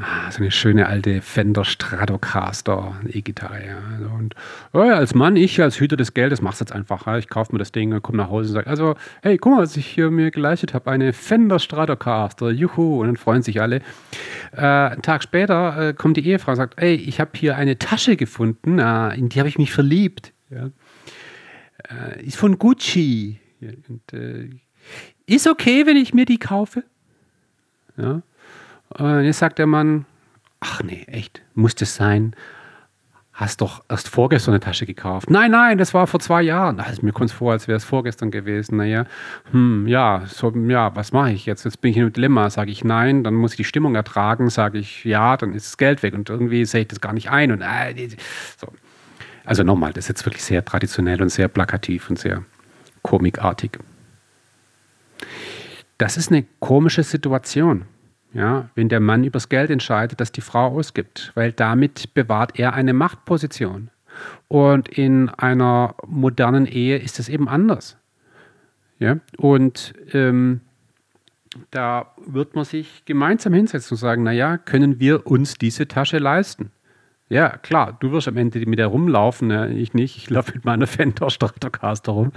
Ah, so eine schöne alte Fender Stratocaster E-Gitarre. Ja. Also, und oh ja, als Mann, ich als Hüter des Geldes, mach's jetzt einfach. Ja. Ich kaufe mir das Ding, komme nach Hause und sage, also, hey, guck mal, was ich hier mir geleistet habe, eine Fender Stratocaster, juhu, und dann freuen sich alle. Äh, einen Tag später äh, kommt die Ehefrau und sagt, hey, ich habe hier eine Tasche gefunden, äh, in die habe ich mich verliebt. Ja. Äh, ist von Gucci. Und, äh, ist okay, wenn ich mir die kaufe? Ja. Und jetzt sagt der Mann, ach nee, echt, muss das sein? Hast doch erst vorgestern eine Tasche gekauft. Nein, nein, das war vor zwei Jahren. Also, mir kommt es vor, als wäre es vorgestern gewesen. Naja, hm, ja, so, ja, was mache ich jetzt? Jetzt bin ich in einem Dilemma. Sage ich nein, dann muss ich die Stimmung ertragen. Sage ich ja, dann ist das Geld weg. Und irgendwie sehe ich das gar nicht ein. Und, äh, so. Also nochmal, das ist jetzt wirklich sehr traditionell und sehr plakativ und sehr komikartig. Das ist eine komische Situation ja, wenn der Mann übers Geld entscheidet, das die Frau ausgibt, weil damit bewahrt er eine Machtposition. Und in einer modernen Ehe ist das eben anders. Ja, und ähm, da wird man sich gemeinsam hinsetzen und sagen, naja, können wir uns diese Tasche leisten? Ja, klar, du wirst am Ende mit der rumlaufen, ne? ich nicht. Ich laufe mit meiner Fender Stratocaster rum.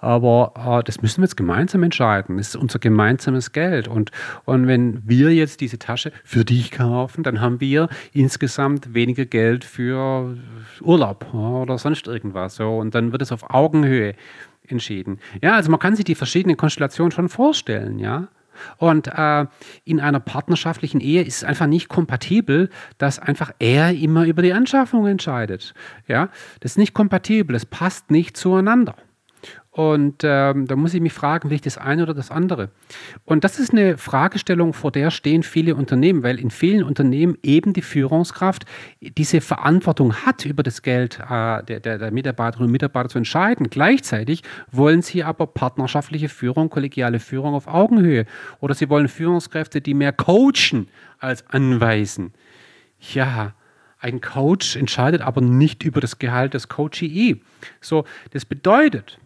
Aber äh, das müssen wir jetzt gemeinsam entscheiden. Das ist unser gemeinsames Geld. Und, und wenn wir jetzt diese Tasche für dich kaufen, dann haben wir insgesamt weniger Geld für Urlaub oder sonst irgendwas. So. Und dann wird es auf Augenhöhe entschieden. Ja, also man kann sich die verschiedenen Konstellationen schon vorstellen, ja. Und äh, in einer partnerschaftlichen Ehe ist es einfach nicht kompatibel, dass einfach er immer über die Anschaffung entscheidet. Ja, das ist nicht kompatibel, es passt nicht zueinander. Und ähm, da muss ich mich fragen, will ich das eine oder das andere? Und das ist eine Fragestellung, vor der stehen viele Unternehmen, weil in vielen Unternehmen eben die Führungskraft diese Verantwortung hat, über das Geld äh, der, der, der Mitarbeiterinnen und Mitarbeiter zu entscheiden. Gleichzeitig wollen sie aber partnerschaftliche Führung, kollegiale Führung auf Augenhöhe. Oder sie wollen Führungskräfte, die mehr coachen als anweisen. Ja, ein Coach entscheidet aber nicht über das Gehalt des Coachee. So, das bedeutet,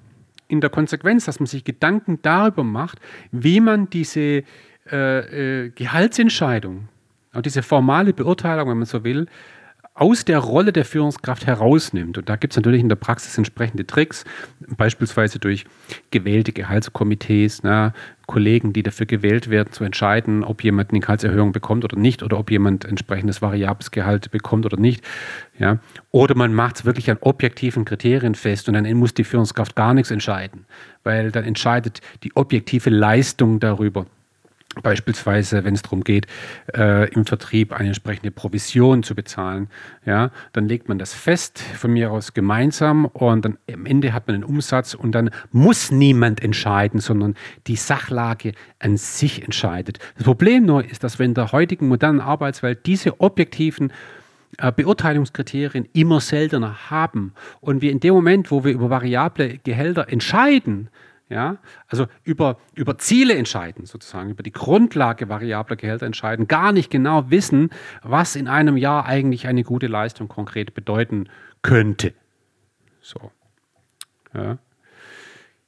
in der Konsequenz, dass man sich Gedanken darüber macht, wie man diese äh, äh, Gehaltsentscheidung, auch diese formale Beurteilung, wenn man so will, aus der Rolle der Führungskraft herausnimmt. Und da gibt es natürlich in der Praxis entsprechende Tricks, beispielsweise durch gewählte Gehaltskomitees, na, Kollegen, die dafür gewählt werden, zu entscheiden, ob jemand eine Gehaltserhöhung bekommt oder nicht, oder ob jemand entsprechendes variables Gehalt bekommt oder nicht. Ja. Oder man macht es wirklich an objektiven Kriterien fest und dann muss die Führungskraft gar nichts entscheiden, weil dann entscheidet die objektive Leistung darüber. Beispielsweise, wenn es darum geht, äh, im Vertrieb eine entsprechende Provision zu bezahlen, ja, dann legt man das fest, von mir aus gemeinsam und dann am Ende hat man einen Umsatz und dann muss niemand entscheiden, sondern die Sachlage an sich entscheidet. Das Problem nur ist, dass wir in der heutigen modernen Arbeitswelt diese objektiven äh, Beurteilungskriterien immer seltener haben und wir in dem Moment, wo wir über variable Gehälter entscheiden, ja, also über, über Ziele entscheiden, sozusagen, über die Grundlage variabler Gehälter entscheiden, gar nicht genau wissen, was in einem Jahr eigentlich eine gute Leistung konkret bedeuten könnte. So. Ja,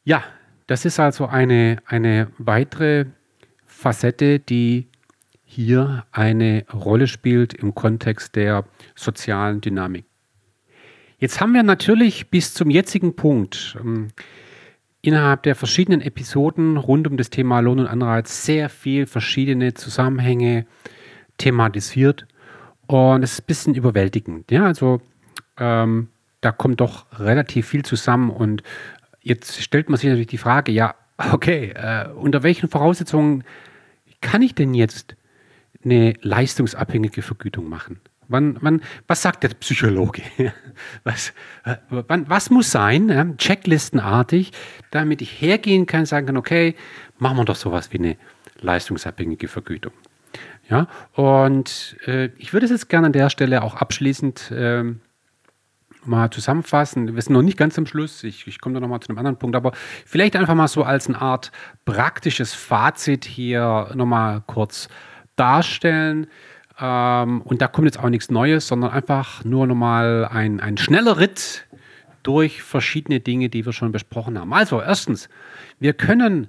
ja das ist also eine, eine weitere Facette, die hier eine Rolle spielt im Kontext der sozialen Dynamik. Jetzt haben wir natürlich bis zum jetzigen Punkt ähm, innerhalb der verschiedenen Episoden rund um das Thema Lohn und Anreiz sehr viel verschiedene Zusammenhänge thematisiert. Und es ist ein bisschen überwältigend. Ja, also ähm, da kommt doch relativ viel zusammen. Und jetzt stellt man sich natürlich die Frage, ja, okay, äh, unter welchen Voraussetzungen kann ich denn jetzt eine leistungsabhängige Vergütung machen? Wann, wann, was sagt der Psychologe? Was, äh, wann, was muss sein, checklistenartig, damit ich hergehen kann, sagen kann, okay, machen wir doch sowas wie eine leistungsabhängige Vergütung. Ja, und äh, ich würde es jetzt gerne an der Stelle auch abschließend äh, mal zusammenfassen. Wir sind noch nicht ganz am Schluss. Ich, ich komme da nochmal zu einem anderen Punkt, aber vielleicht einfach mal so als eine Art praktisches Fazit hier nochmal kurz darstellen. Ähm, und da kommt jetzt auch nichts Neues, sondern einfach nur nochmal ein, ein schneller Ritt durch verschiedene Dinge, die wir schon besprochen haben. Also, erstens, wir können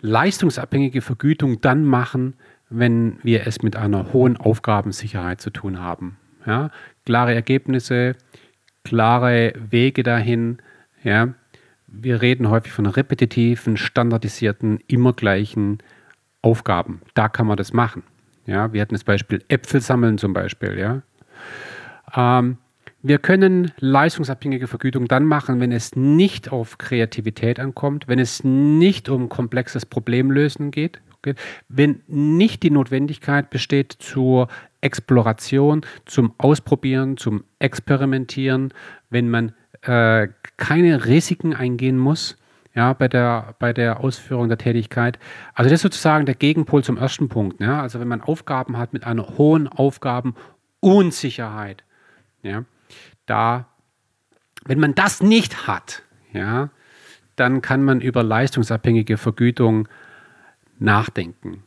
leistungsabhängige Vergütung dann machen, wenn wir es mit einer hohen Aufgabensicherheit zu tun haben. Ja, klare Ergebnisse, klare Wege dahin. Ja. Wir reden häufig von repetitiven, standardisierten, immer gleichen Aufgaben. Da kann man das machen. Ja, wir hatten das Beispiel Äpfel sammeln zum Beispiel. Ja. Ähm, wir können leistungsabhängige Vergütung dann machen, wenn es nicht auf Kreativität ankommt, wenn es nicht um komplexes Problemlösen geht, wenn nicht die Notwendigkeit besteht zur Exploration, zum Ausprobieren, zum Experimentieren, wenn man äh, keine Risiken eingehen muss, ja, bei der, bei der Ausführung der Tätigkeit. Also das ist sozusagen der Gegenpol zum ersten Punkt. Ja? Also wenn man Aufgaben hat mit einer hohen Aufgabenunsicherheit, ja, da, wenn man das nicht hat, ja, dann kann man über leistungsabhängige Vergütung nachdenken.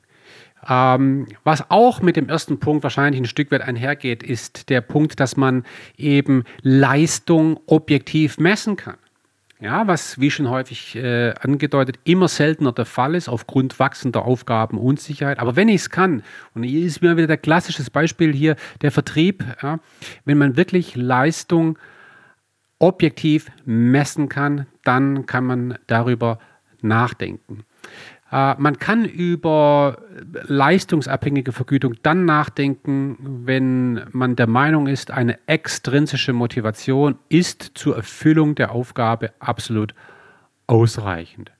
Ähm, was auch mit dem ersten Punkt wahrscheinlich ein Stück weit einhergeht, ist der Punkt, dass man eben Leistung objektiv messen kann. Ja, was wie schon häufig äh, angedeutet immer seltener der Fall ist aufgrund wachsender Aufgabenunsicherheit. Aber wenn ich es kann, und hier ist mir wieder der klassische Beispiel hier der Vertrieb, ja, wenn man wirklich Leistung objektiv messen kann, dann kann man darüber nachdenken. Äh, man kann über leistungsabhängige Vergütung dann nachdenken, wenn man der Meinung ist, eine extrinsische Motivation ist zur Erfüllung der Aufgabe absolut ausreichend.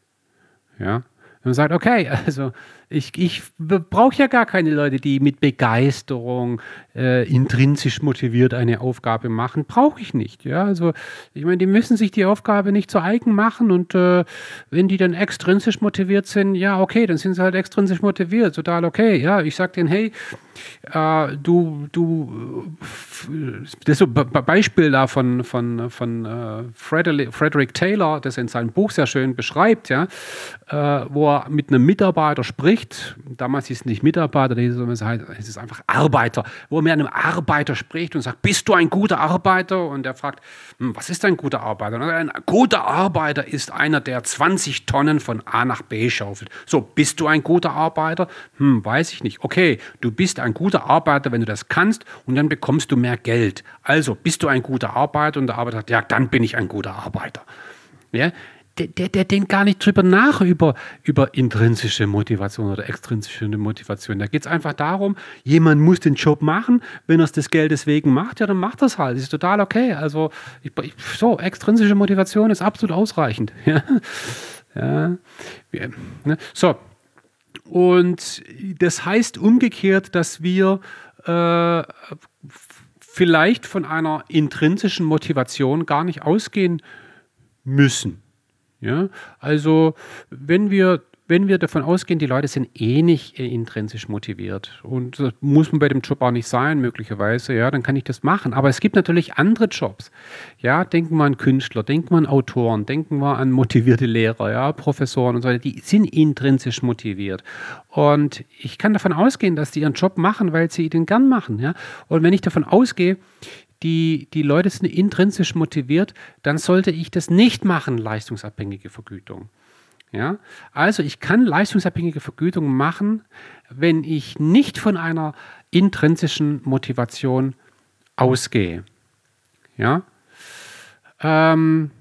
Ja? man sagt, okay, also ich, ich brauche ja gar keine Leute, die mit Begeisterung äh, intrinsisch motiviert eine Aufgabe machen. Brauche ich nicht. Ja, also ich meine, die müssen sich die Aufgabe nicht zu eigen machen und äh, wenn die dann extrinsisch motiviert sind, ja, okay, dann sind sie halt extrinsisch motiviert. Total okay. Ja, ich sage denen, hey, äh, du, du, das ist so ein Beispiel da von, von, von äh, Frederick, Taylor, das in seinem Buch sehr schön beschreibt, ja, äh, wo er mit einem Mitarbeiter spricht spricht, damals hieß es nicht Mitarbeiter, hieß es einfach Arbeiter, wo mit einem Arbeiter spricht und sagt, bist du ein guter Arbeiter? Und er fragt, hm, was ist ein guter Arbeiter? Und ein guter Arbeiter ist einer, der 20 Tonnen von A nach B schaufelt. So, bist du ein guter Arbeiter? Hm, weiß ich nicht. Okay, du bist ein guter Arbeiter, wenn du das kannst und dann bekommst du mehr Geld. Also, bist du ein guter Arbeiter? Und der Arbeiter sagt, ja, dann bin ich ein guter Arbeiter. Ja, der, der, denkt gar nicht drüber nach, über, über intrinsische Motivation oder extrinsische Motivation. Da geht es einfach darum, jemand muss den Job machen. Wenn er es des Geldes wegen macht, ja, dann macht das halt. Das ist total okay. Also, ich, so, extrinsische Motivation ist absolut ausreichend. Ja. ja. Ne? So. Und das heißt umgekehrt, dass wir äh, vielleicht von einer intrinsischen Motivation gar nicht ausgehen müssen. Ja, also wenn wir, wenn wir davon ausgehen, die Leute sind eh nicht intrinsisch motiviert und das muss man bei dem Job auch nicht sein, möglicherweise, ja, dann kann ich das machen. Aber es gibt natürlich andere Jobs. Ja, denken wir an Künstler, denken wir an Autoren, denken wir an motivierte Lehrer, ja, Professoren und so weiter, die sind intrinsisch motiviert. Und ich kann davon ausgehen, dass die ihren Job machen, weil sie den gern machen, ja. Und wenn ich davon ausgehe, die, die Leute sind intrinsisch motiviert, dann sollte ich das nicht machen, leistungsabhängige Vergütung. Ja? Also ich kann leistungsabhängige Vergütung machen, wenn ich nicht von einer intrinsischen Motivation ausgehe. Ja? Ähm,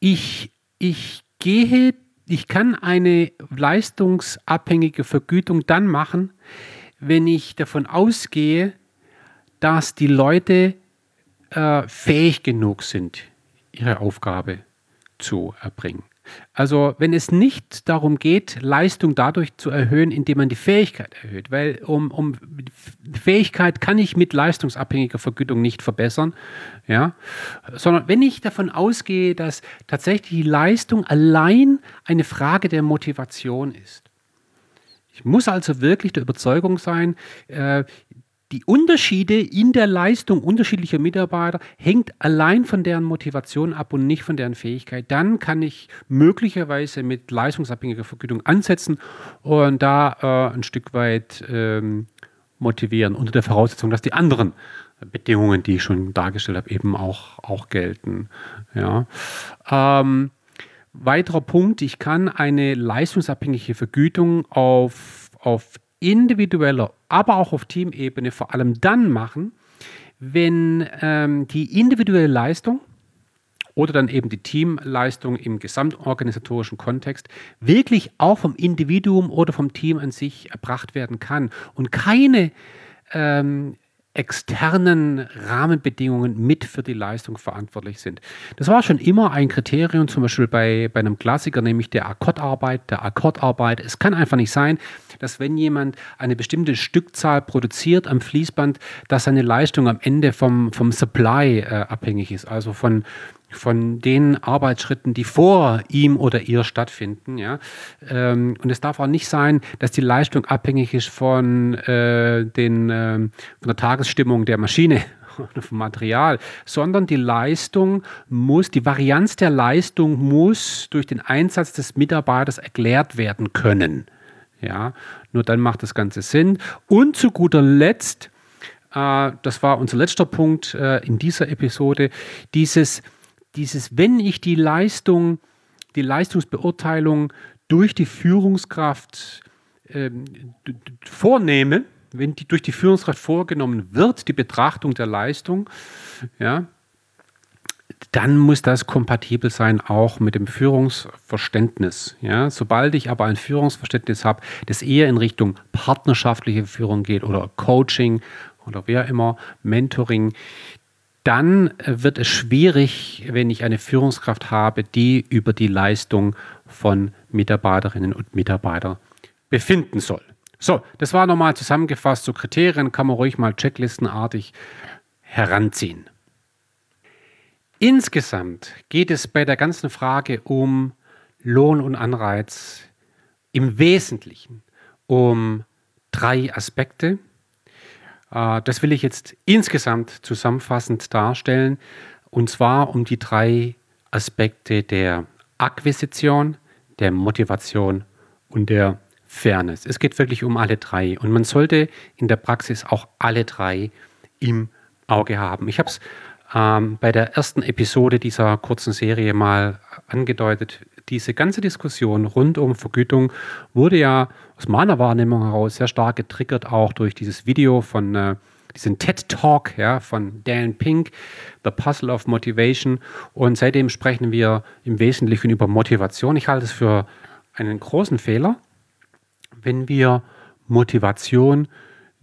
ich, ich gehe, ich kann eine leistungsabhängige Vergütung dann machen, wenn ich davon ausgehe, dass die Leute äh, fähig genug sind, ihre Aufgabe zu erbringen. Also wenn es nicht darum geht, Leistung dadurch zu erhöhen, indem man die Fähigkeit erhöht, weil um, um Fähigkeit kann ich mit leistungsabhängiger Vergütung nicht verbessern, ja, sondern wenn ich davon ausgehe, dass tatsächlich die Leistung allein eine Frage der Motivation ist. Ich muss also wirklich der Überzeugung sein, äh, die Unterschiede in der Leistung unterschiedlicher Mitarbeiter hängt allein von deren Motivation ab und nicht von deren Fähigkeit. Dann kann ich möglicherweise mit leistungsabhängiger Vergütung ansetzen und da äh, ein Stück weit ähm, motivieren, unter der Voraussetzung, dass die anderen Bedingungen, die ich schon dargestellt habe, eben auch, auch gelten. Ja. Ähm, weiterer Punkt, ich kann eine leistungsabhängige Vergütung auf, auf individueller, aber auch auf Teamebene vor allem dann machen, wenn ähm, die individuelle Leistung oder dann eben die Teamleistung im gesamtorganisatorischen Kontext wirklich auch vom Individuum oder vom Team an sich erbracht werden kann. Und keine ähm, externen Rahmenbedingungen mit für die Leistung verantwortlich sind. Das war schon immer ein Kriterium, zum Beispiel bei, bei einem Klassiker, nämlich der Akkordarbeit, der Akkordarbeit. Es kann einfach nicht sein, dass wenn jemand eine bestimmte Stückzahl produziert am Fließband, dass seine Leistung am Ende vom, vom Supply äh, abhängig ist, also von, von den Arbeitsschritten, die vor ihm oder ihr stattfinden. Ja? Ähm, und es darf auch nicht sein, dass die Leistung abhängig ist von, äh, den, äh, von der Tagesstimmung der Maschine vom Material, sondern die Leistung muss, die Varianz der Leistung muss durch den Einsatz des Mitarbeiters erklärt werden können. Ja, nur dann macht das Ganze Sinn. Und zu guter Letzt, äh, das war unser letzter Punkt äh, in dieser Episode, dieses dieses, wenn ich die Leistung, die Leistungsbeurteilung durch die Führungskraft ähm, vornehme, wenn die durch die Führungskraft vorgenommen wird, die Betrachtung der Leistung, ja, dann muss das kompatibel sein auch mit dem Führungsverständnis. Ja? Sobald ich aber ein Führungsverständnis habe, das eher in Richtung partnerschaftliche Führung geht oder Coaching oder wer immer, Mentoring, dann äh, wird es schwierig, wenn ich eine Führungskraft habe, die über die Leistung von Mitarbeiterinnen und Mitarbeitern befinden soll. So, das war nochmal zusammengefasst. So Kriterien kann man ruhig mal checklistenartig heranziehen. Insgesamt geht es bei der ganzen Frage um Lohn und Anreiz im Wesentlichen um drei Aspekte. Äh, das will ich jetzt insgesamt zusammenfassend darstellen, und zwar um die drei Aspekte der Akquisition, der Motivation und der Fairness. Es geht wirklich um alle drei und man sollte in der Praxis auch alle drei im Auge haben. Ich habe es ähm, bei der ersten Episode dieser kurzen Serie mal angedeutet diese ganze Diskussion rund um Vergütung wurde ja aus meiner Wahrnehmung heraus sehr stark getriggert, auch durch dieses Video von äh, diesen TED Talk ja, von Dan Pink, The Puzzle of Motivation. Und seitdem sprechen wir im Wesentlichen über Motivation. Ich halte es für einen großen Fehler, wenn wir Motivation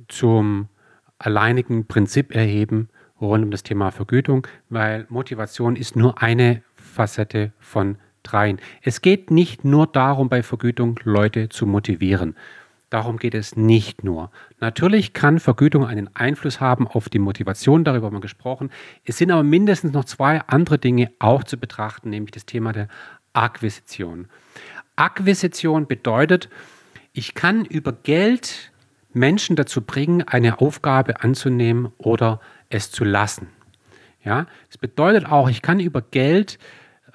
zum alleinigen Prinzip erheben rund um das Thema Vergütung, weil Motivation ist nur eine Facette von dreien. Es geht nicht nur darum, bei Vergütung Leute zu motivieren. Darum geht es nicht nur. Natürlich kann Vergütung einen Einfluss haben auf die Motivation, darüber haben wir gesprochen. Es sind aber mindestens noch zwei andere Dinge auch zu betrachten, nämlich das Thema der Akquisition. Akquisition bedeutet, ich kann über Geld Menschen dazu bringen, eine Aufgabe anzunehmen oder es zu lassen. Ja, es bedeutet auch, ich kann über Geld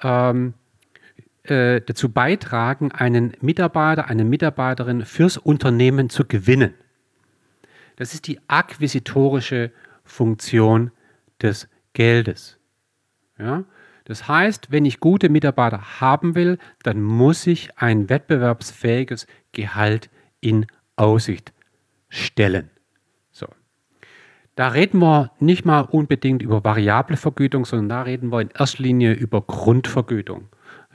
ähm, äh, dazu beitragen, einen Mitarbeiter, eine Mitarbeiterin fürs Unternehmen zu gewinnen. Das ist die akquisitorische Funktion des Geldes. Ja? Das heißt, wenn ich gute Mitarbeiter haben will, dann muss ich ein wettbewerbsfähiges Gehalt in Aussicht stellen. So. Da reden wir nicht mal unbedingt über variable Vergütung, sondern da reden wir in erster Linie über Grundvergütung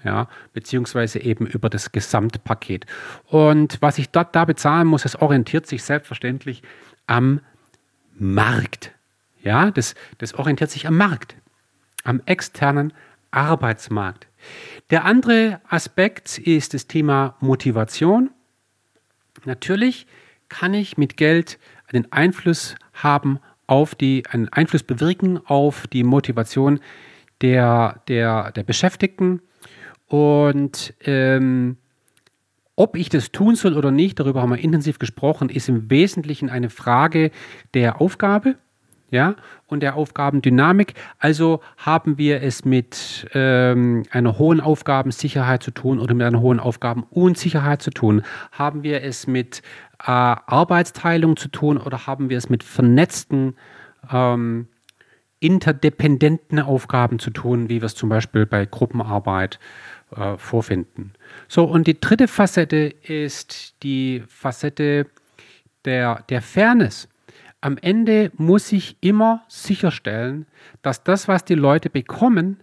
ja, beziehungsweise eben über das Gesamtpaket. Und was ich dort da bezahlen muss, das orientiert sich selbstverständlich am Markt. Ja, das, das orientiert sich am Markt, am externen Arbeitsmarkt. Der andere Aspekt ist das Thema Motivation. Natürlich kann ich mit Geld einen Einfluss haben auf die, einen Einfluss bewirken auf die Motivation der, der, der Beschäftigten. Und ähm, Ob ich das tun soll oder nicht, darüber haben wir intensiv gesprochen, ist im Wesentlichen eine Frage der Aufgabe ja, und der Aufgabendynamik. Also haben wir es mit ähm, einer hohen Aufgabensicherheit zu tun oder mit einer hohen Aufgabenunsicherheit zu tun? Haben wir es mit äh, Arbeitsteilung zu tun oder haben wir es mit vernetzten, ähm, interdependenten Aufgaben zu tun, wie wir es zum Beispiel bei Gruppenarbeit äh, vorfinden? So, und die dritte Facette ist die Facette der, der Fairness am Ende muss ich immer sicherstellen, dass das, was die Leute bekommen,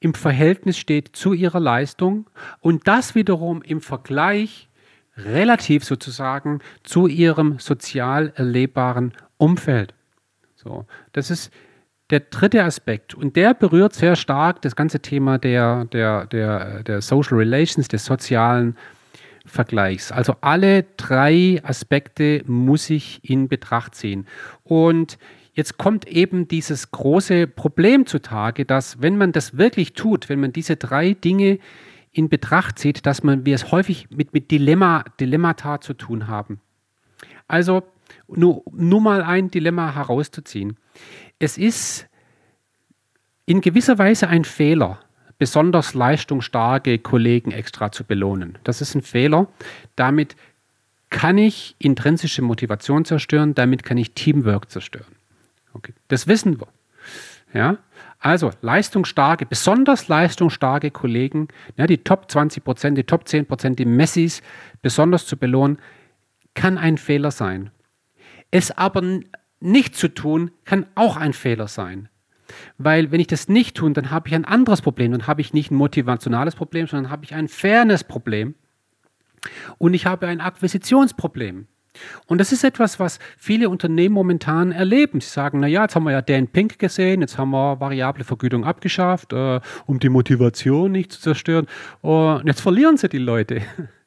im Verhältnis steht zu ihrer Leistung und das wiederum im Vergleich relativ sozusagen zu ihrem sozial erlebbaren Umfeld. So, das ist der dritte Aspekt und der berührt sehr stark das ganze Thema der, der, der, der Social Relations, des sozialen Vergleichs. Also alle drei Aspekte muss ich in Betracht ziehen. Und jetzt kommt eben dieses große Problem zutage, dass wenn man das wirklich tut, wenn man diese drei Dinge in Betracht zieht, dass man, wir es häufig mit, mit Dilemma, Dilemmata zu tun haben. Also nur, nur mal ein Dilemma herauszuziehen. Es ist in gewisser Weise ein Fehler, besonders leistungsstarke Kollegen extra zu belohnen. Das ist ein Fehler. Damit kann ich intrinsische Motivation zerstören, damit kann ich Teamwork zerstören. Okay. Das wissen wir. Ja? Also leistungsstarke, besonders leistungsstarke Kollegen, ja, die Top 20 Prozent, die Top 10 Prozent, die Messis besonders zu belohnen, kann ein Fehler sein. Es aber nicht zu tun, kann auch ein Fehler sein. Weil wenn ich das nicht tue, dann habe ich ein anderes Problem. Dann habe ich nicht ein motivationales Problem, sondern habe ich ein Fairness-Problem. Und ich habe ein Akquisitionsproblem. Und das ist etwas, was viele Unternehmen momentan erleben. Sie sagen, naja, jetzt haben wir ja Dan Pink gesehen, jetzt haben wir variable Vergütung abgeschafft, äh, um die Motivation nicht zu zerstören. Und jetzt verlieren sie die Leute.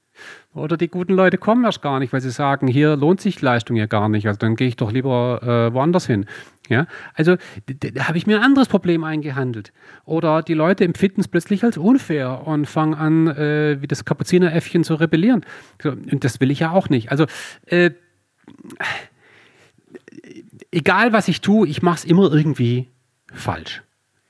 Oder die guten Leute kommen erst gar nicht, weil sie sagen, hier lohnt sich Leistung ja gar nicht. Also dann gehe ich doch lieber äh, woanders hin. Ja? Also da habe ich mir ein anderes Problem eingehandelt. Oder die Leute empfinden es plötzlich als unfair und fangen an, äh, wie das Kapuzineräffchen zu rebellieren. So, und das will ich ja auch nicht. Also äh, egal was ich tue, ich mache es immer irgendwie falsch.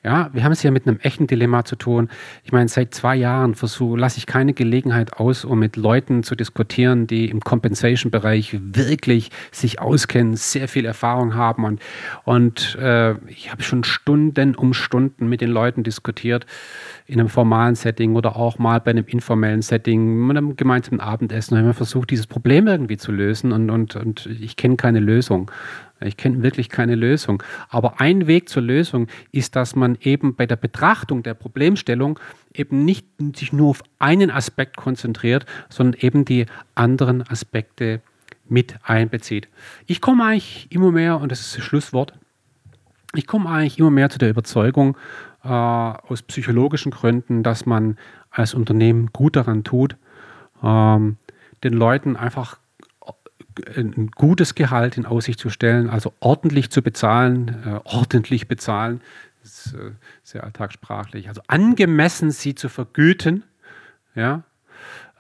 Ja, wir haben es ja mit einem echten Dilemma zu tun. Ich meine, seit zwei Jahren versuche, lasse ich keine Gelegenheit aus, um mit Leuten zu diskutieren, die im Compensation-Bereich wirklich sich auskennen, sehr viel Erfahrung haben. Und, und äh, ich habe schon Stunden um Stunden mit den Leuten diskutiert, in einem formalen Setting oder auch mal bei einem informellen Setting, mit einem gemeinsamen Abendessen. Haben wir versucht, dieses Problem irgendwie zu lösen und, und, und ich kenne keine Lösung. Ich kenne wirklich keine Lösung. Aber ein Weg zur Lösung ist, dass man eben bei der Betrachtung der Problemstellung eben nicht sich nur auf einen Aspekt konzentriert, sondern eben die anderen Aspekte mit einbezieht. Ich komme eigentlich immer mehr, und das ist das Schlusswort, ich komme eigentlich immer mehr zu der Überzeugung, äh, aus psychologischen Gründen, dass man als Unternehmen gut daran tut, ähm, den Leuten einfach ein gutes Gehalt in Aussicht zu stellen, also ordentlich zu bezahlen, äh, ordentlich bezahlen, ist äh, sehr alltagssprachlich, also angemessen sie zu vergüten, ja,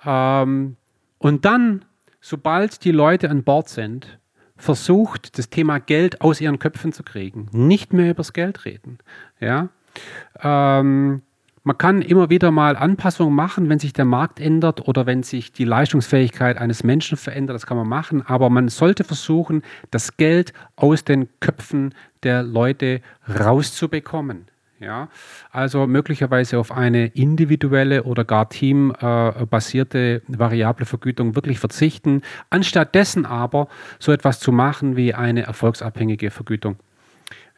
ähm, und dann, sobald die Leute an Bord sind, versucht, das Thema Geld aus ihren Köpfen zu kriegen, nicht mehr übers Geld reden, ja, ähm, man kann immer wieder mal Anpassungen machen, wenn sich der Markt ändert oder wenn sich die Leistungsfähigkeit eines Menschen verändert. Das kann man machen. Aber man sollte versuchen, das Geld aus den Köpfen der Leute rauszubekommen. Ja, also möglicherweise auf eine individuelle oder gar teambasierte äh, variable Vergütung wirklich verzichten, anstattdessen aber so etwas zu machen wie eine erfolgsabhängige Vergütung.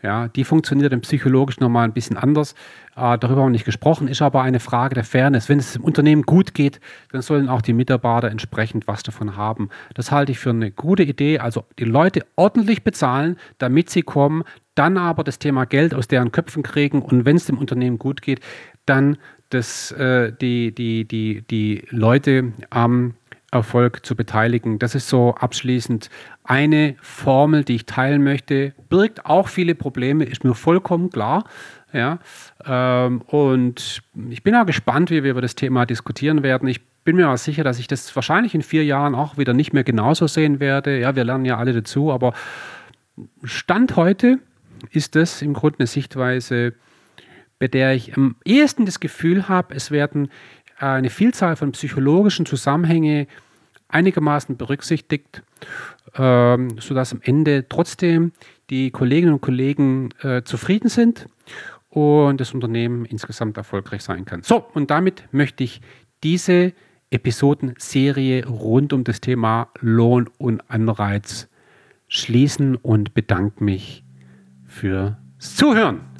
Ja, die funktioniert im psychologisch nochmal ein bisschen anders. Äh, darüber haben wir nicht gesprochen, ist aber eine Frage der Fairness. Wenn es dem Unternehmen gut geht, dann sollen auch die Mitarbeiter entsprechend was davon haben. Das halte ich für eine gute Idee. Also die Leute ordentlich bezahlen, damit sie kommen, dann aber das Thema Geld aus deren Köpfen kriegen und wenn es dem Unternehmen gut geht, dann das, äh, die, die, die, die Leute am Erfolg zu beteiligen. Das ist so abschließend eine Formel, die ich teilen möchte. Birgt auch viele Probleme, ist mir vollkommen klar. Ja, ähm, und ich bin auch gespannt, wie wir über das Thema diskutieren werden. Ich bin mir auch sicher, dass ich das wahrscheinlich in vier Jahren auch wieder nicht mehr genauso sehen werde. Ja, wir lernen ja alle dazu, aber Stand heute ist das im Grunde eine Sichtweise, bei der ich am ehesten das Gefühl habe, es werden eine Vielzahl von psychologischen Zusammenhängen einigermaßen berücksichtigt, ähm, sodass am Ende trotzdem die Kolleginnen und Kollegen äh, zufrieden sind und das Unternehmen insgesamt erfolgreich sein kann. So, und damit möchte ich diese Episodenserie rund um das Thema Lohn und Anreiz schließen und bedanke mich fürs Zuhören.